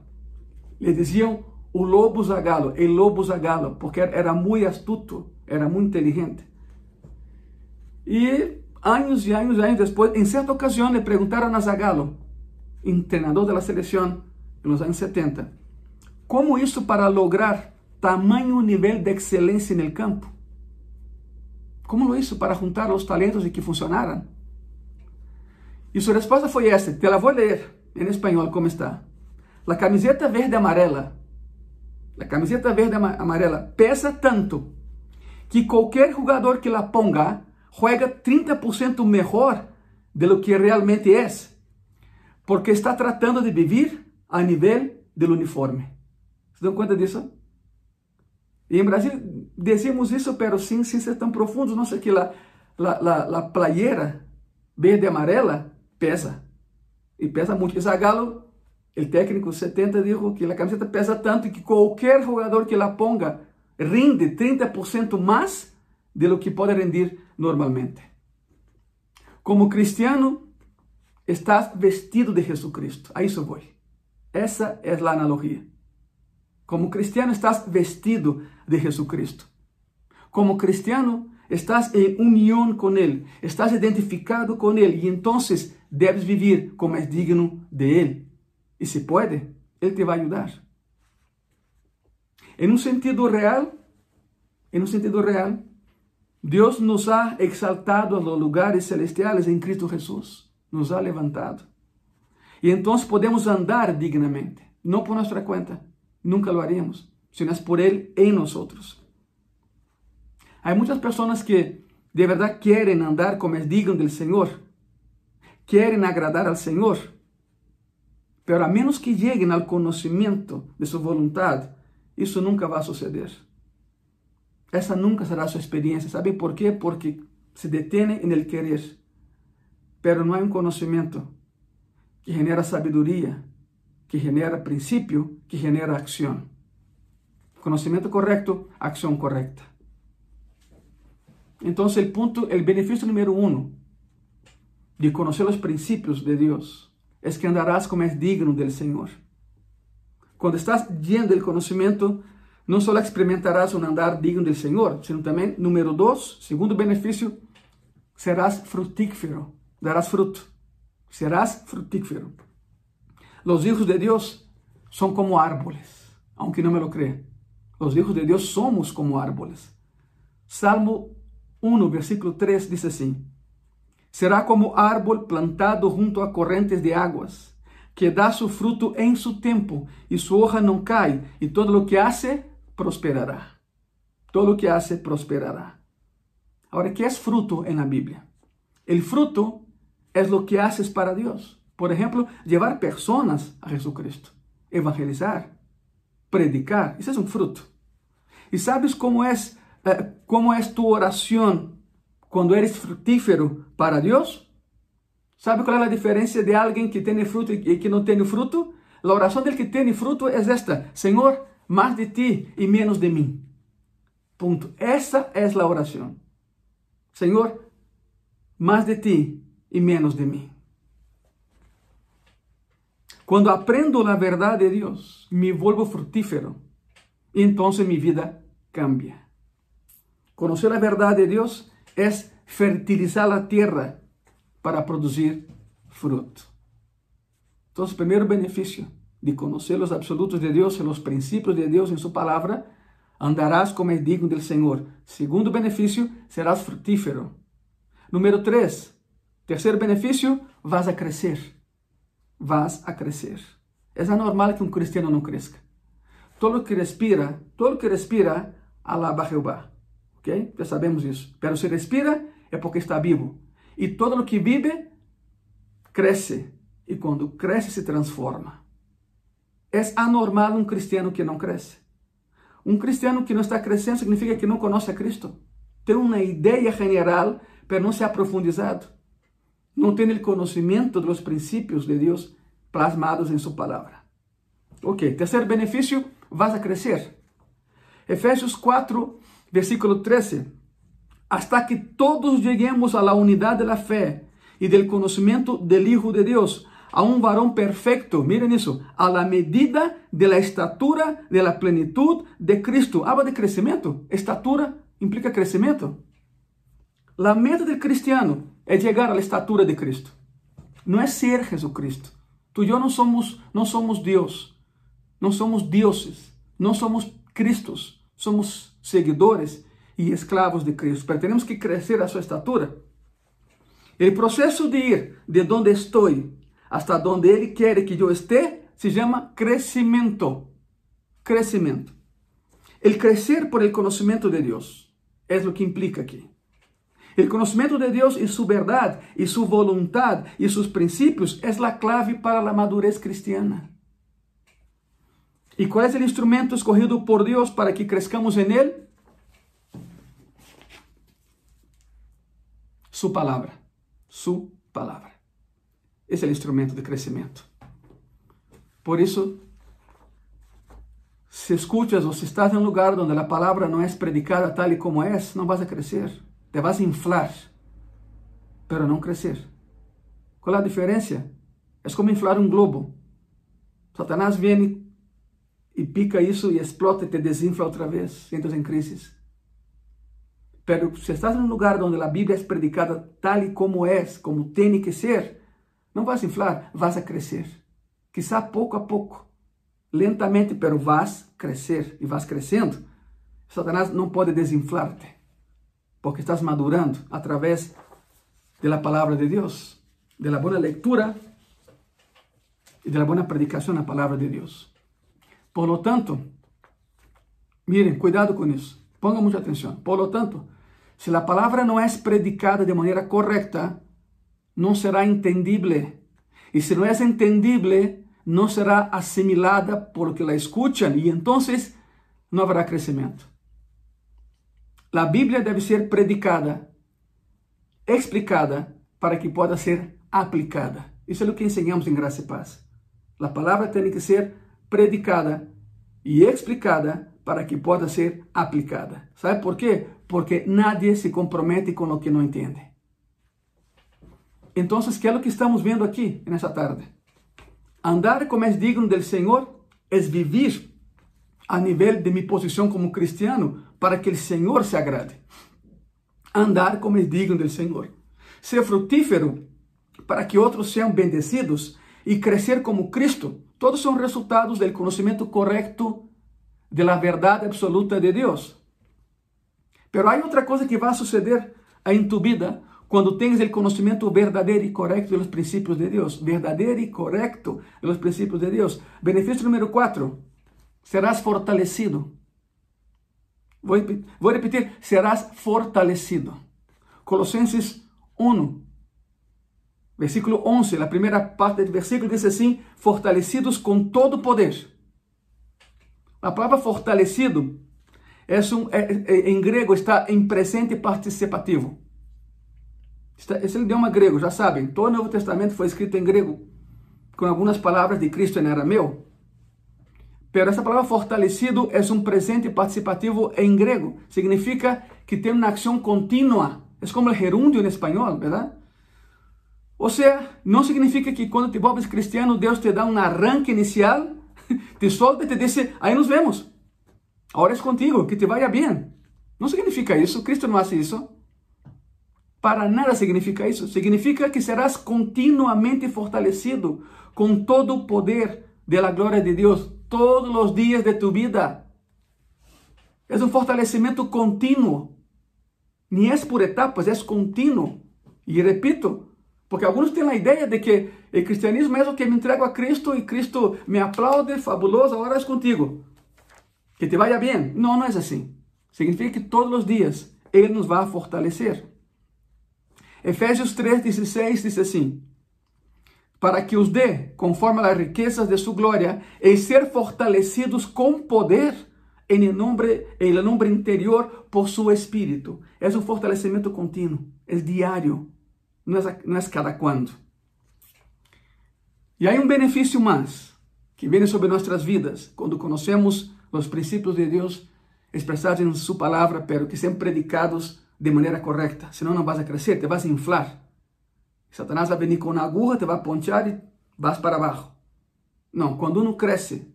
[SPEAKER 1] Le diziam o lobo Zagallo, el lobo Zagallo, porque era muito astuto, era muito inteligente. E anos e anos e anos depois, em certa ocasião, le perguntaram a Zagallo, treinador da seleção nos anos 70, como isso para lograr tamanho nível de excelência no campo? Como lo hizo para juntar os talentos e que funcionaram? E sua resposta foi esta, te la vou ler em espanhol como está. La camiseta verde amarela, la camiseta verde amarela pesa tanto que qualquer jogador que la ponga juega 30% melhor de lo que realmente é, porque está tratando de vivir a nível do uniforme. ¿Se dão conta disso? E em Brasil decimos isso, pero sem, sem ser tão profundo, não sei que la, la, la, la playera verde e amarela pesa. E pesa muito. E Zagallo, técnico 70, dijo que a camiseta pesa tanto que qualquer jogador que la ponga rinde 30% mais de lo que pode rendir normalmente. Como cristiano, estás vestido de Jesucristo. A isso vou. Essa é a analogia. Como cristiano, estás vestido de Jesucristo. Como cristiano, estás em união com Ele, estás identificado com Ele e então deves vivir como é digno de Ele. E se pode, Ele te vai ajudar. Em um sentido real, em um sentido real, Deus nos ha exaltado a los lugares celestiales em Cristo Jesus, nos ha levantado. E então podemos andar dignamente, não por nossa conta, nunca lo haríamos, sino es por Ele em nós. Há muitas pessoas que de verdade querem andar como é digno do Senhor, querem agradar ao Senhor, pero a menos que cheguem ao conhecimento de sua vontade, isso nunca vai suceder. Essa nunca será sua experiência. ¿Sabe por quê? Porque se detém en el querer, pero não há um conhecimento que genera sabedoria, que genera princípio, que genera ação. Conhecimento correto, ação correta. Então, o ponto, o benefício número um de conhecer os princípios de Deus é que andarás como é digno do Senhor. Quando estás lleno del conhecimento, não só experimentarás um andar digno do Senhor, sino também, número dois, segundo benefício, serás frutífero, darás fruto, serás frutífero. Los hijos de Dios son como árboles, aunque no me lo crean. Los hijos de Dios somos como árboles. Salmo 1, versículo 3 dice así, será como árbol plantado junto a correntes de aguas, que da su fruto en su tiempo, y su hoja no cae, y todo lo que hace prosperará. Todo lo que hace prosperará. Ahora, ¿qué es fruto en la Biblia? El fruto es lo que haces para Dios. Por ejemplo, llevar personas a Jesucristo, evangelizar, predicar. Isso é um fruto. E sabes como é, como é tu oração quando eres frutífero para Deus? Sabe qual é a diferença de alguém que tem fruto e que não tem fruto? A oração del que tem fruto é esta: Senhor, mais de ti e menos de mim. Ponto. Essa é a oração. Senhor, mais de ti e menos de mim. Quando aprendo a verdade de Deus, me volvo frutífero. E então minha vida cambia. Conhecer a verdade de Deus é fertilizar a terra para produzir fruto. Então, o primeiro benefício de conhecer os absolutos de Deus e os princípios de Deus em sua palavra, andarás como é digno do Senhor. Segundo benefício, serás frutífero. Número 3, terceiro benefício, vas a crescer. Vas a crescer. É normal que um cristiano não cresça. Todo que respira, todo que respira, alaba Jeová. Ok? Já sabemos isso. Pero se respira é porque está vivo. E todo o que vive, cresce. E quando cresce, se transforma. É anormal um cristiano que não cresce. Um cristiano que não está crescendo significa que não conhece a Cristo. Tem uma ideia general, mas não se ha profundizado. Não tem o conhecimento dos princípios de Deus plasmados em sua palavra. Ok, terceiro benefício, vas a crescer. Efésios 4, versículo 13. Hasta que todos lleguemos a la unidad de la fe y del conocimiento del Hijo de Dios, a un varón perfecto, miren eso, a la medida de la estatura de la plenitud de Cristo. Habla de crecimiento. Estatura implica crecimiento. La meta del cristiano es llegar a la estatura de Cristo. No es ser Jesucristo. Tú y yo no somos, no somos Dios. No somos dioses. No somos Cristos. Somos seguidores y esclavos de Cristo. Pero tenemos que crecer a su estatura. El proceso de ir de donde estoy hasta donde Ele quer que eu esté, se chama crescimento. Crescimento. El crescer por el conhecimento de Deus é o que implica aqui. El conhecimento de Deus e sua verdade, e sua vontade, e seus princípios é a clave para a madurez cristiana. E qual é o instrumento escolhido por Deus para que crescamos em Ele? Sua palavra. Sua palavra. Esse é o instrumento de crescimento. Por isso, se escuchas ou se estás em um lugar onde a palavra não é predicada tal e como é, não vas a crescer. Te vas a inflar, pero não crescer. Qual é a diferença? É como inflar um globo. Satanás vem e pica isso e explota e te desinfla outra vez. Entras em crise. Pero se estás em um lugar onde a Bíblia é predicada tal e como é, como tem que ser, não vas inflar, vas a crescer. Quizá pouco a pouco, lentamente, pero vas crescer e vas crescendo. Satanás não pode desinflar-te, porque estás madurando através da palavra de Deus, da boa leitura e da boa predicação da palavra de Deus. Por lo tanto, miren, cuidado com isso. Ponga muita atenção. Por lo tanto, se a palavra não é predicada de maneira correta, não será entendible. E se não é entendible, não será assimilada por que la escuchan e então não haverá crescimento. A Bíblia deve ser predicada, explicada, para que possa ser aplicada. Isso é o que ensinamos em Graça e Paz. A palavra tem que ser predicada e explicada para que possa ser aplicada. Sabe por quê? Porque nadie se compromete com o que não entende. Então, que é o que estamos vendo aqui nessa tarde? Andar como é digno do Senhor é viver a nível de minha posição como cristiano para que o Senhor se agrade. Andar como é digno do Senhor. Ser frutífero para que outros sejam bendecidos e crescer como Cristo. Todos são resultados do conhecimento correto da verdade absoluta de Deus. Pero há outra coisa que vai suceder em tu vida quando tens o conhecimento verdadeiro e correto dos princípios de Deus, verdadeiro e correto dos princípios de Deus. Benefício número 4, serás fortalecido. Vou, repetir, serás fortalecido. Colossenses 1, versículo 11, a primeira parte do versículo diz assim: fortalecidos com todo poder. A palavra fortalecido é é, é, em grego está em presente participativo. Esse é idioma grego, já sabem, todo o Novo Testamento foi escrito em grego, com algumas palavras de Cristo em arameu. Pero essa palavra fortalecido é um presente participativo em grego. Significa que tem uma ação contínua. É como o gerúndio em espanhol, verdade? Ou seja, não significa que quando te volves cristiano, Deus te dá um arranque inicial, te solta e te diz, aí nos vemos. Agora é contigo, que te vaya bem. Não significa isso, Cristo não faz isso. Para nada significa isso. Significa que serás continuamente fortalecido com todo o poder da glória de Deus todos os dias de tu vida. É um fortalecimento contínuo. Nem é por etapas, é contínuo. E repito, porque alguns têm a ideia de que o cristianismo é o que me entrego a Cristo e Cristo me aplaude, fabuloso, agora é contigo. Que te vaya bem. Não, não é assim. Significa que todos os dias Ele nos vai fortalecer. Efésios 3,16 diz assim: para que os dê, conforme as riquezas de sua glória, e ser fortalecidos com poder em el nombre, en el interior por su espírito. É um fortalecimento contínuo, é diário, não é, não é cada quando. E há um benefício mais que vem sobre nossas vidas quando conhecemos os princípios de Deus expressados em Sua palavra, pero que são predicados de maneira correta. Senão não vas a crescer, te vas a inflar. Satanás vai venir com uma aguja, te vai ponchar e vas para abaixo. Não, quando uno cresce,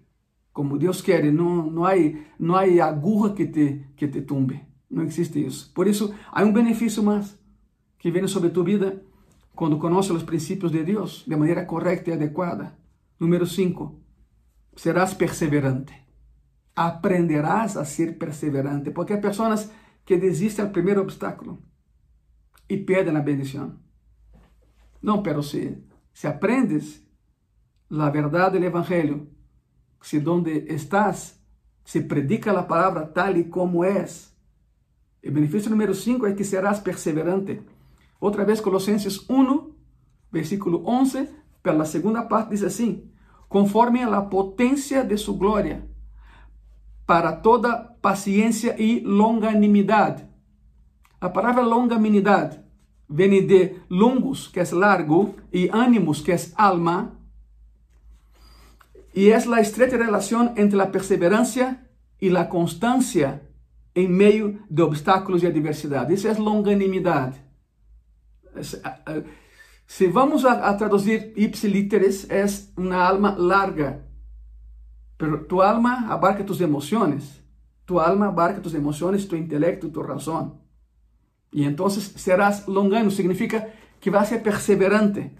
[SPEAKER 1] como Deus quer, não, não, há, não há aguja que te, que te tumbe. Não existe isso. Por isso, há um benefício mais que vem sobre tu vida quando conhece os princípios de Deus de maneira correta e adequada. Número 5. Serás perseverante. Aprenderás a ser perseverante, porque há pessoas que desistem ao primeiro obstáculo e perdem a bendição. Não, pero se, se aprendes a verdade do Evangelho, se donde estás se predica a palavra tal e como és, o benefício número 5 é que serás perseverante. Outra vez, Colossenses 1, versículo 11, pela segunda parte, diz assim: conforme a potência de sua glória, para toda paciência e longanimidade. A palavra longanimidade vem de longus, que é largo, e ânimos, que é alma, e é a estreita relação entre a perseverança e a constância em meio de obstáculos e adversidade. Isso é longanimidade. Se vamos a, a traduzir ipsiliteres, é uma alma larga. Pero tu alma abarca tus emociones. Tu alma abarca tus emociones, tu intelecto, tu razón. Y entonces serás longano, significa que vas a ser perseverante.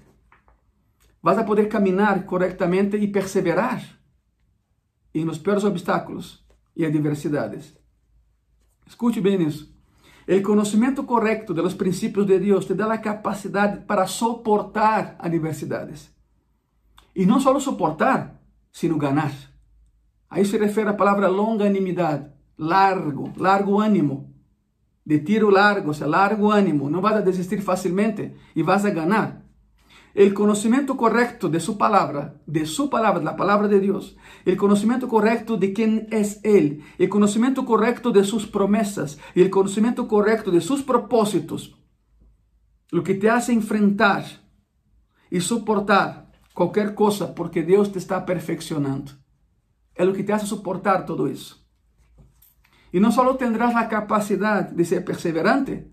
[SPEAKER 1] Vas a poder caminar correctamente y perseverar en los peores obstáculos y adversidades. Escute bem isso. O conhecimento correto dos princípios de Deus te dá a capacidade para suportar adversidades. E não só suportar, sino ganhar. Aí se refere à palavra longanimidade, largo, largo ânimo, de tiro largo, ou seja, largo ânimo. Não vas a desistir facilmente e vas a ganhar. O conhecimento correto de sua palavra, de sua palavra, da palavra de Deus, o conhecimento correto de quem é Ele, o conhecimento correto de suas promessas e o conhecimento correto de seus propósitos, o que te hace enfrentar e suportar qualquer coisa, porque Deus te está perfeccionando. É o que te hace suportar todo isso. E não só tendrás a capacidade de ser perseverante,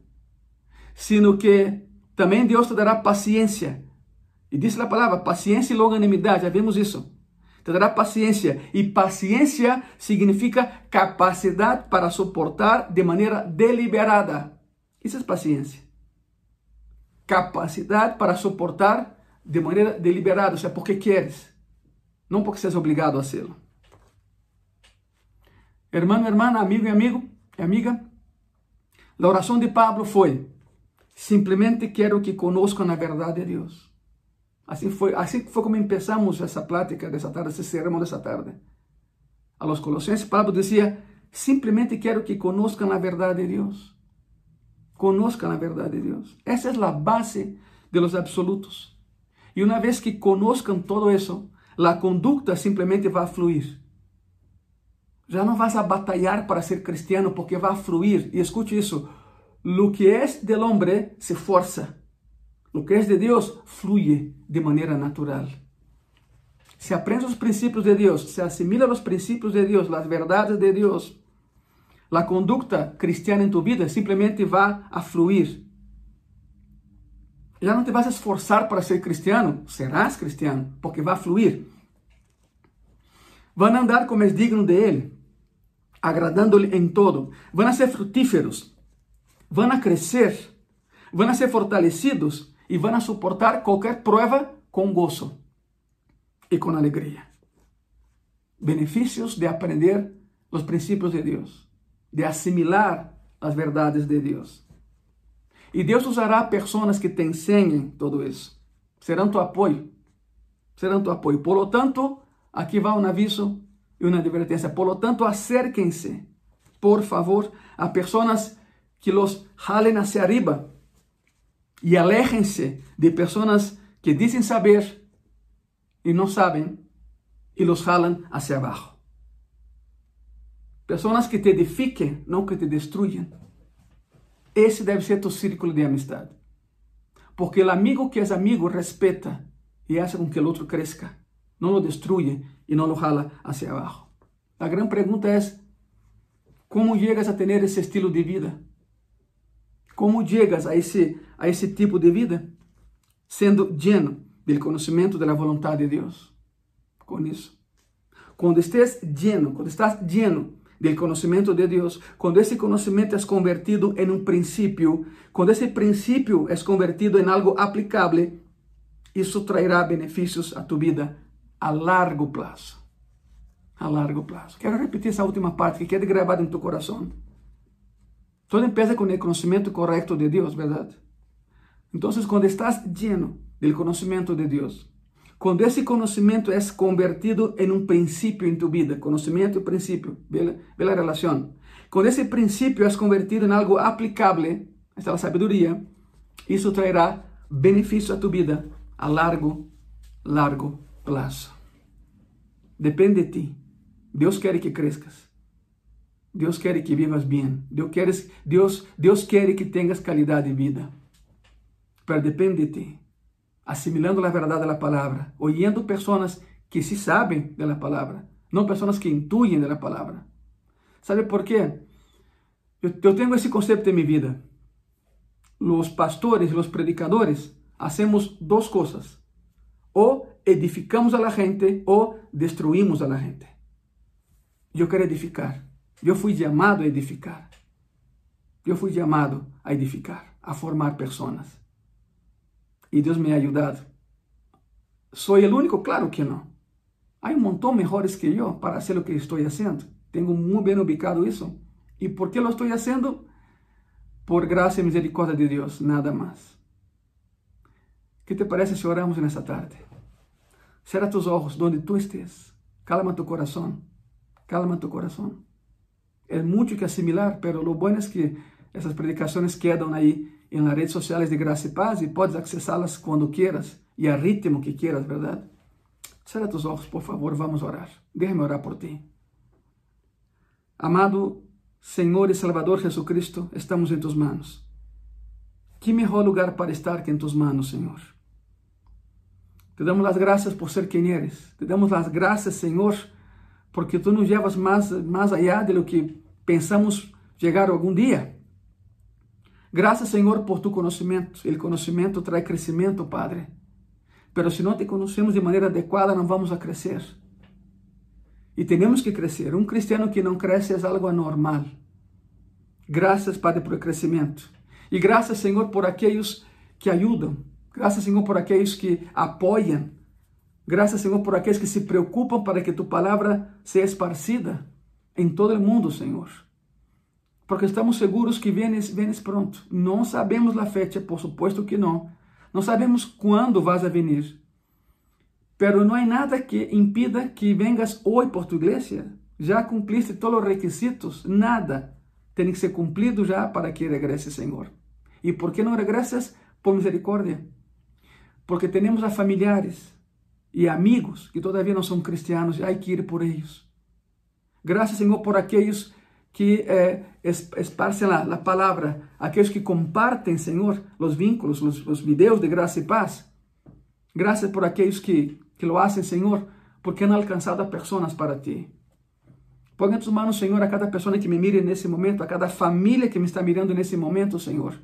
[SPEAKER 1] sino que também Deus te dará paciência e diz a palavra paciência e longanimidade, já vimos isso. Te dará paciência. E paciência significa capacidade para suportar de maneira deliberada. Isso é paciência. Capacidade para suportar de maneira deliberada, ou seja, porque queres, não porque seas obrigado a fazê-lo. Hermano, hermana, amigo e amigo, amiga, a oração de Pablo foi: simplesmente quero que conozcam a verdade de Deus. Assim foi, assim foi como começamos essa plática dessa tarde, esse sermão dessa tarde. A los Colossenses, Pablo dizia: simplesmente quero que conozcam a verdade de Deus. Conozcam a verdade de Deus. Essa é a base de los absolutos. E uma vez que conozcam todo isso, a conduta simplesmente vai fluir. Já não vas a batalhar para ser cristiano porque vai fluir. E escute isso: lo que é del hombre se força o que é de Deus flui de maneira natural. Se aprende os princípios de Deus, se assimila os princípios de Deus, as verdades de Deus, a conduta cristiana em tu vida simplesmente vai a fluir. Já não te vas a esforçar para ser cristiano, serás cristiano, porque vai fluir. Vão andar como é digno de Ele, agradando-lhe em todo. Vão a ser frutíferos, vão a crescer, vão a ser fortalecidos e vão suportar qualquer prova com gozo e com alegria. Benefícios de aprender os princípios de Deus, de assimilar as verdades de Deus. E Deus usará pessoas que te ensenem tudo isso. Serão tu apoio. Serão tu apoio. Por lo tanto, aqui vai um aviso e uma advertência. Por lo tanto, acérquense, por favor, a pessoas que los jalen hacia arriba e aléjense de pessoas que dizem saber, y no saben y los jalan hacia abajo. Personas que te edifiquen, no que te destruyen. Esse deve ser tu círculo de amistad. Porque el amigo que es amigo respeta y hace con que el otro crezca. No lo destruye y no lo jala hacia abajo. La gran pregunta es, ¿cómo llegas a tener ese estilo de vida? ¿Cómo llegas a ese, a ese tipo de vida? Sendo lleno del conocimiento de la voluntad de Dios. Con eso. Cuando estés lleno, cuando estás lleno del conocimiento de Dios, cuando ese conocimiento es convertido en un principio, cuando ese principio es convertido en algo aplicable, eso traerá beneficios a tu vida a largo plazo. A largo plazo. Quero repetir essa última parte que quede gravada em tu coração. Todo empieza com o conhecimento correto de Deus, verdade? Então, quando estás lleno do conhecimento de Deus, quando esse conhecimento é convertido em um princípio em tu vida, conhecimento e princípio, bela, bela relação. Quando esse princípio é convertido em algo aplicável, esta é a sabedoria, isso trará benefício a tu vida a largo, largo plazo. Depende de ti. Deus quer que crescas. Deus quer que vivas bem. Deus quer, Deus, Deus quer que tenhas qualidade de vida. Mas depende de ti. Assimilando a verdade da palavra, oyendo pessoas que se sabem da palavra, não pessoas que intuem da palavra. ¿Sabe por quê? Eu tenho esse conceito em minha vida. Os pastores, os predicadores, hacemos duas coisas. Ou edificamos a la gente ou destruímos a la gente. Eu quero edificar. Eu fui chamado a edificar. Eu fui chamado a edificar, a formar pessoas. E Deus me ha ajudado. Sou o único? Claro que não. Há um montão melhores que eu para fazer o que estou fazendo. Tenho muito bem ubicado isso. E por que lo estou fazendo? Por graça e misericórdia de Deus, nada mais. Que te parece se oramos nessa tarde? Cierra tus ojos donde tú estés. Calma tu corazón. Calma tu corazón. Es mucho que asimilar, pero lo bueno es que essas predicações quedam aí em las redes sociais de Graça e Paz e podes acessá-las quando quieras e a ritmo que quieras, verdade? Cierra tus ojos, por favor, vamos orar. Déjame orar por ti. Amado Senhor e Salvador Jesucristo, estamos em tus manos. Que melhor lugar para estar que em tus manos, Senhor. Te damos as graças por ser quem eres. Te damos as graças, Senhor, porque tu nos llevas mais, mais allá de lo que pensamos chegar algum dia. Graças, Senhor, por tu conhecimento. O conhecimento traz crescimento, Padre. Pero se não te conhecemos de maneira adequada, não vamos a crescer. E temos que crescer. Um cristiano que não cresce é algo anormal. Graças, Padre, por crescimento. E graças, Senhor, por aqueles que ajudam, Graças, Senhor, por aqueles que apoiam. Graças, Senhor, por aqueles que se preocupam para que tu palavra seja esparcida em todo o mundo, Senhor. Porque estamos seguros que vienes, vienes pronto. Não sabemos a fecha, por supuesto que não. Não sabemos quando vas a venir. Pero não há nada que impida que vengas hoje por tu igreja. Já cumpliste todos os requisitos. Nada tem que ser cumprido já para que regresses, Senhor. E por que não regressas? Por misericórdia porque temos a familiares e amigos que todavia não são cristianos e há que ir por eles. Graças, Senhor, por aqueles que eh, esparcem a, a palavra, aqueles que compartem, Senhor, os vínculos, os, os videos de graça e paz. Graças por aqueles que, que lo hacen, Senhor, porque han alcançado a pessoas para ti. Põe tus manos, Senhor, a cada pessoa que me mire nesse momento, a cada família que me está mirando nesse momento, Senhor.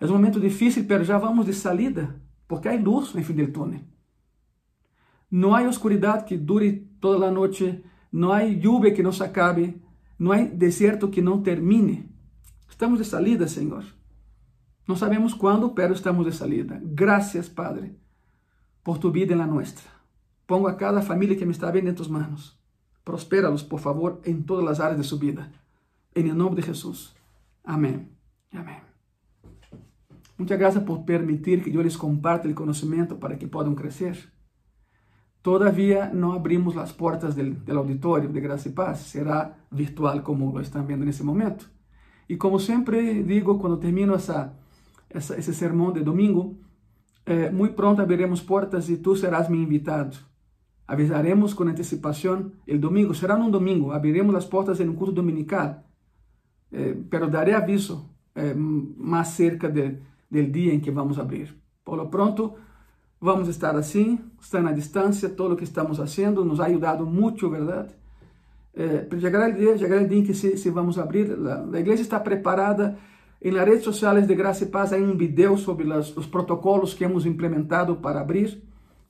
[SPEAKER 1] É um momento difícil, mas já vamos de salida porque há luz no fim do túnel. Não há oscuridade que dure toda a noite, não há lluvia que não se acabe, não há deserto que não termine. Estamos de salida, Senhor. Não sabemos quando, pero estamos de salida. Graças, Padre, por tu vida na nossa. Pongo a cada família que me está vendo em tus manos. Prospéralos, por favor, em todas as áreas de sua vida. Em nome de Jesus. Amém. Amém. Muchas gracias por permitir que yo les comparta el conocimiento para que puedan crecer. Todavía no abrimos las puertas del, del auditorio de Gracia y Paz, será virtual como lo están viendo en ese momento. Y como siempre digo cuando termino esa, esa, ese sermón de domingo, eh, muy pronto abriremos puertas y tú serás mi invitado. Avisaremos con anticipación el domingo, será un domingo, abriremos las puertas en un culto dominical, eh, pero daré aviso eh, más cerca de, del día en que vamos a abrir. Por lo pronto, vamos a estar así, están a distancia, todo lo que estamos haciendo nos ha ayudado mucho, ¿verdad? Eh, pero llegará el día, llegará el día en que se, se vamos a abrir, la iglesia está preparada, em las redes sociais de Graça e Paz há um vídeo sobre las, os protocolos que hemos implementado para abrir.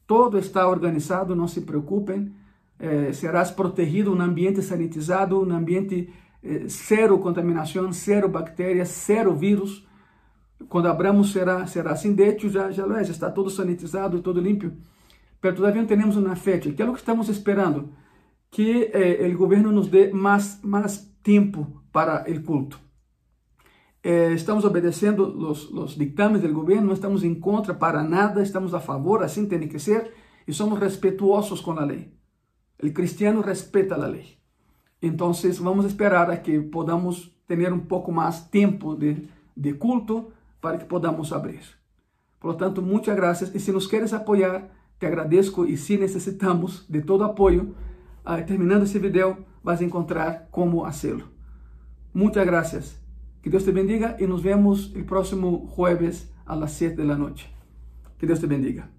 [SPEAKER 1] Todo está organizado, não se preocupem. Eh, serás protegido, um ambiente sanitizado, um ambiente eh, zero contaminação, zero bactérias, zero vírus. Quando abramos será, será assim. De hecho, já, já, já está todo sanitizado, todo limpo. Mas todavia temos uma fecha. Que é o que estamos esperando? Que eh, o governo nos dê mais, mais tempo para o culto eh, estamos obedecendo os, os dictames do governo, não estamos em contra para nada, estamos a favor, assim tem que ser, e somos respetuosos com a lei. O cristiano respeita a lei. Então, vamos esperar a que podamos ter um pouco mais tempo de, de culto para que podamos abrir. Por lo tanto, muitas graças. E se nos queres apoiar, te agradeço e se necessitamos de todo apoio, ah, terminando esse vídeo, vas encontrar como fazê-lo. Muitas graças. Que Dios te bendiga y nos vemos el próximo jueves a las 7 de la noche. Que Dios te bendiga.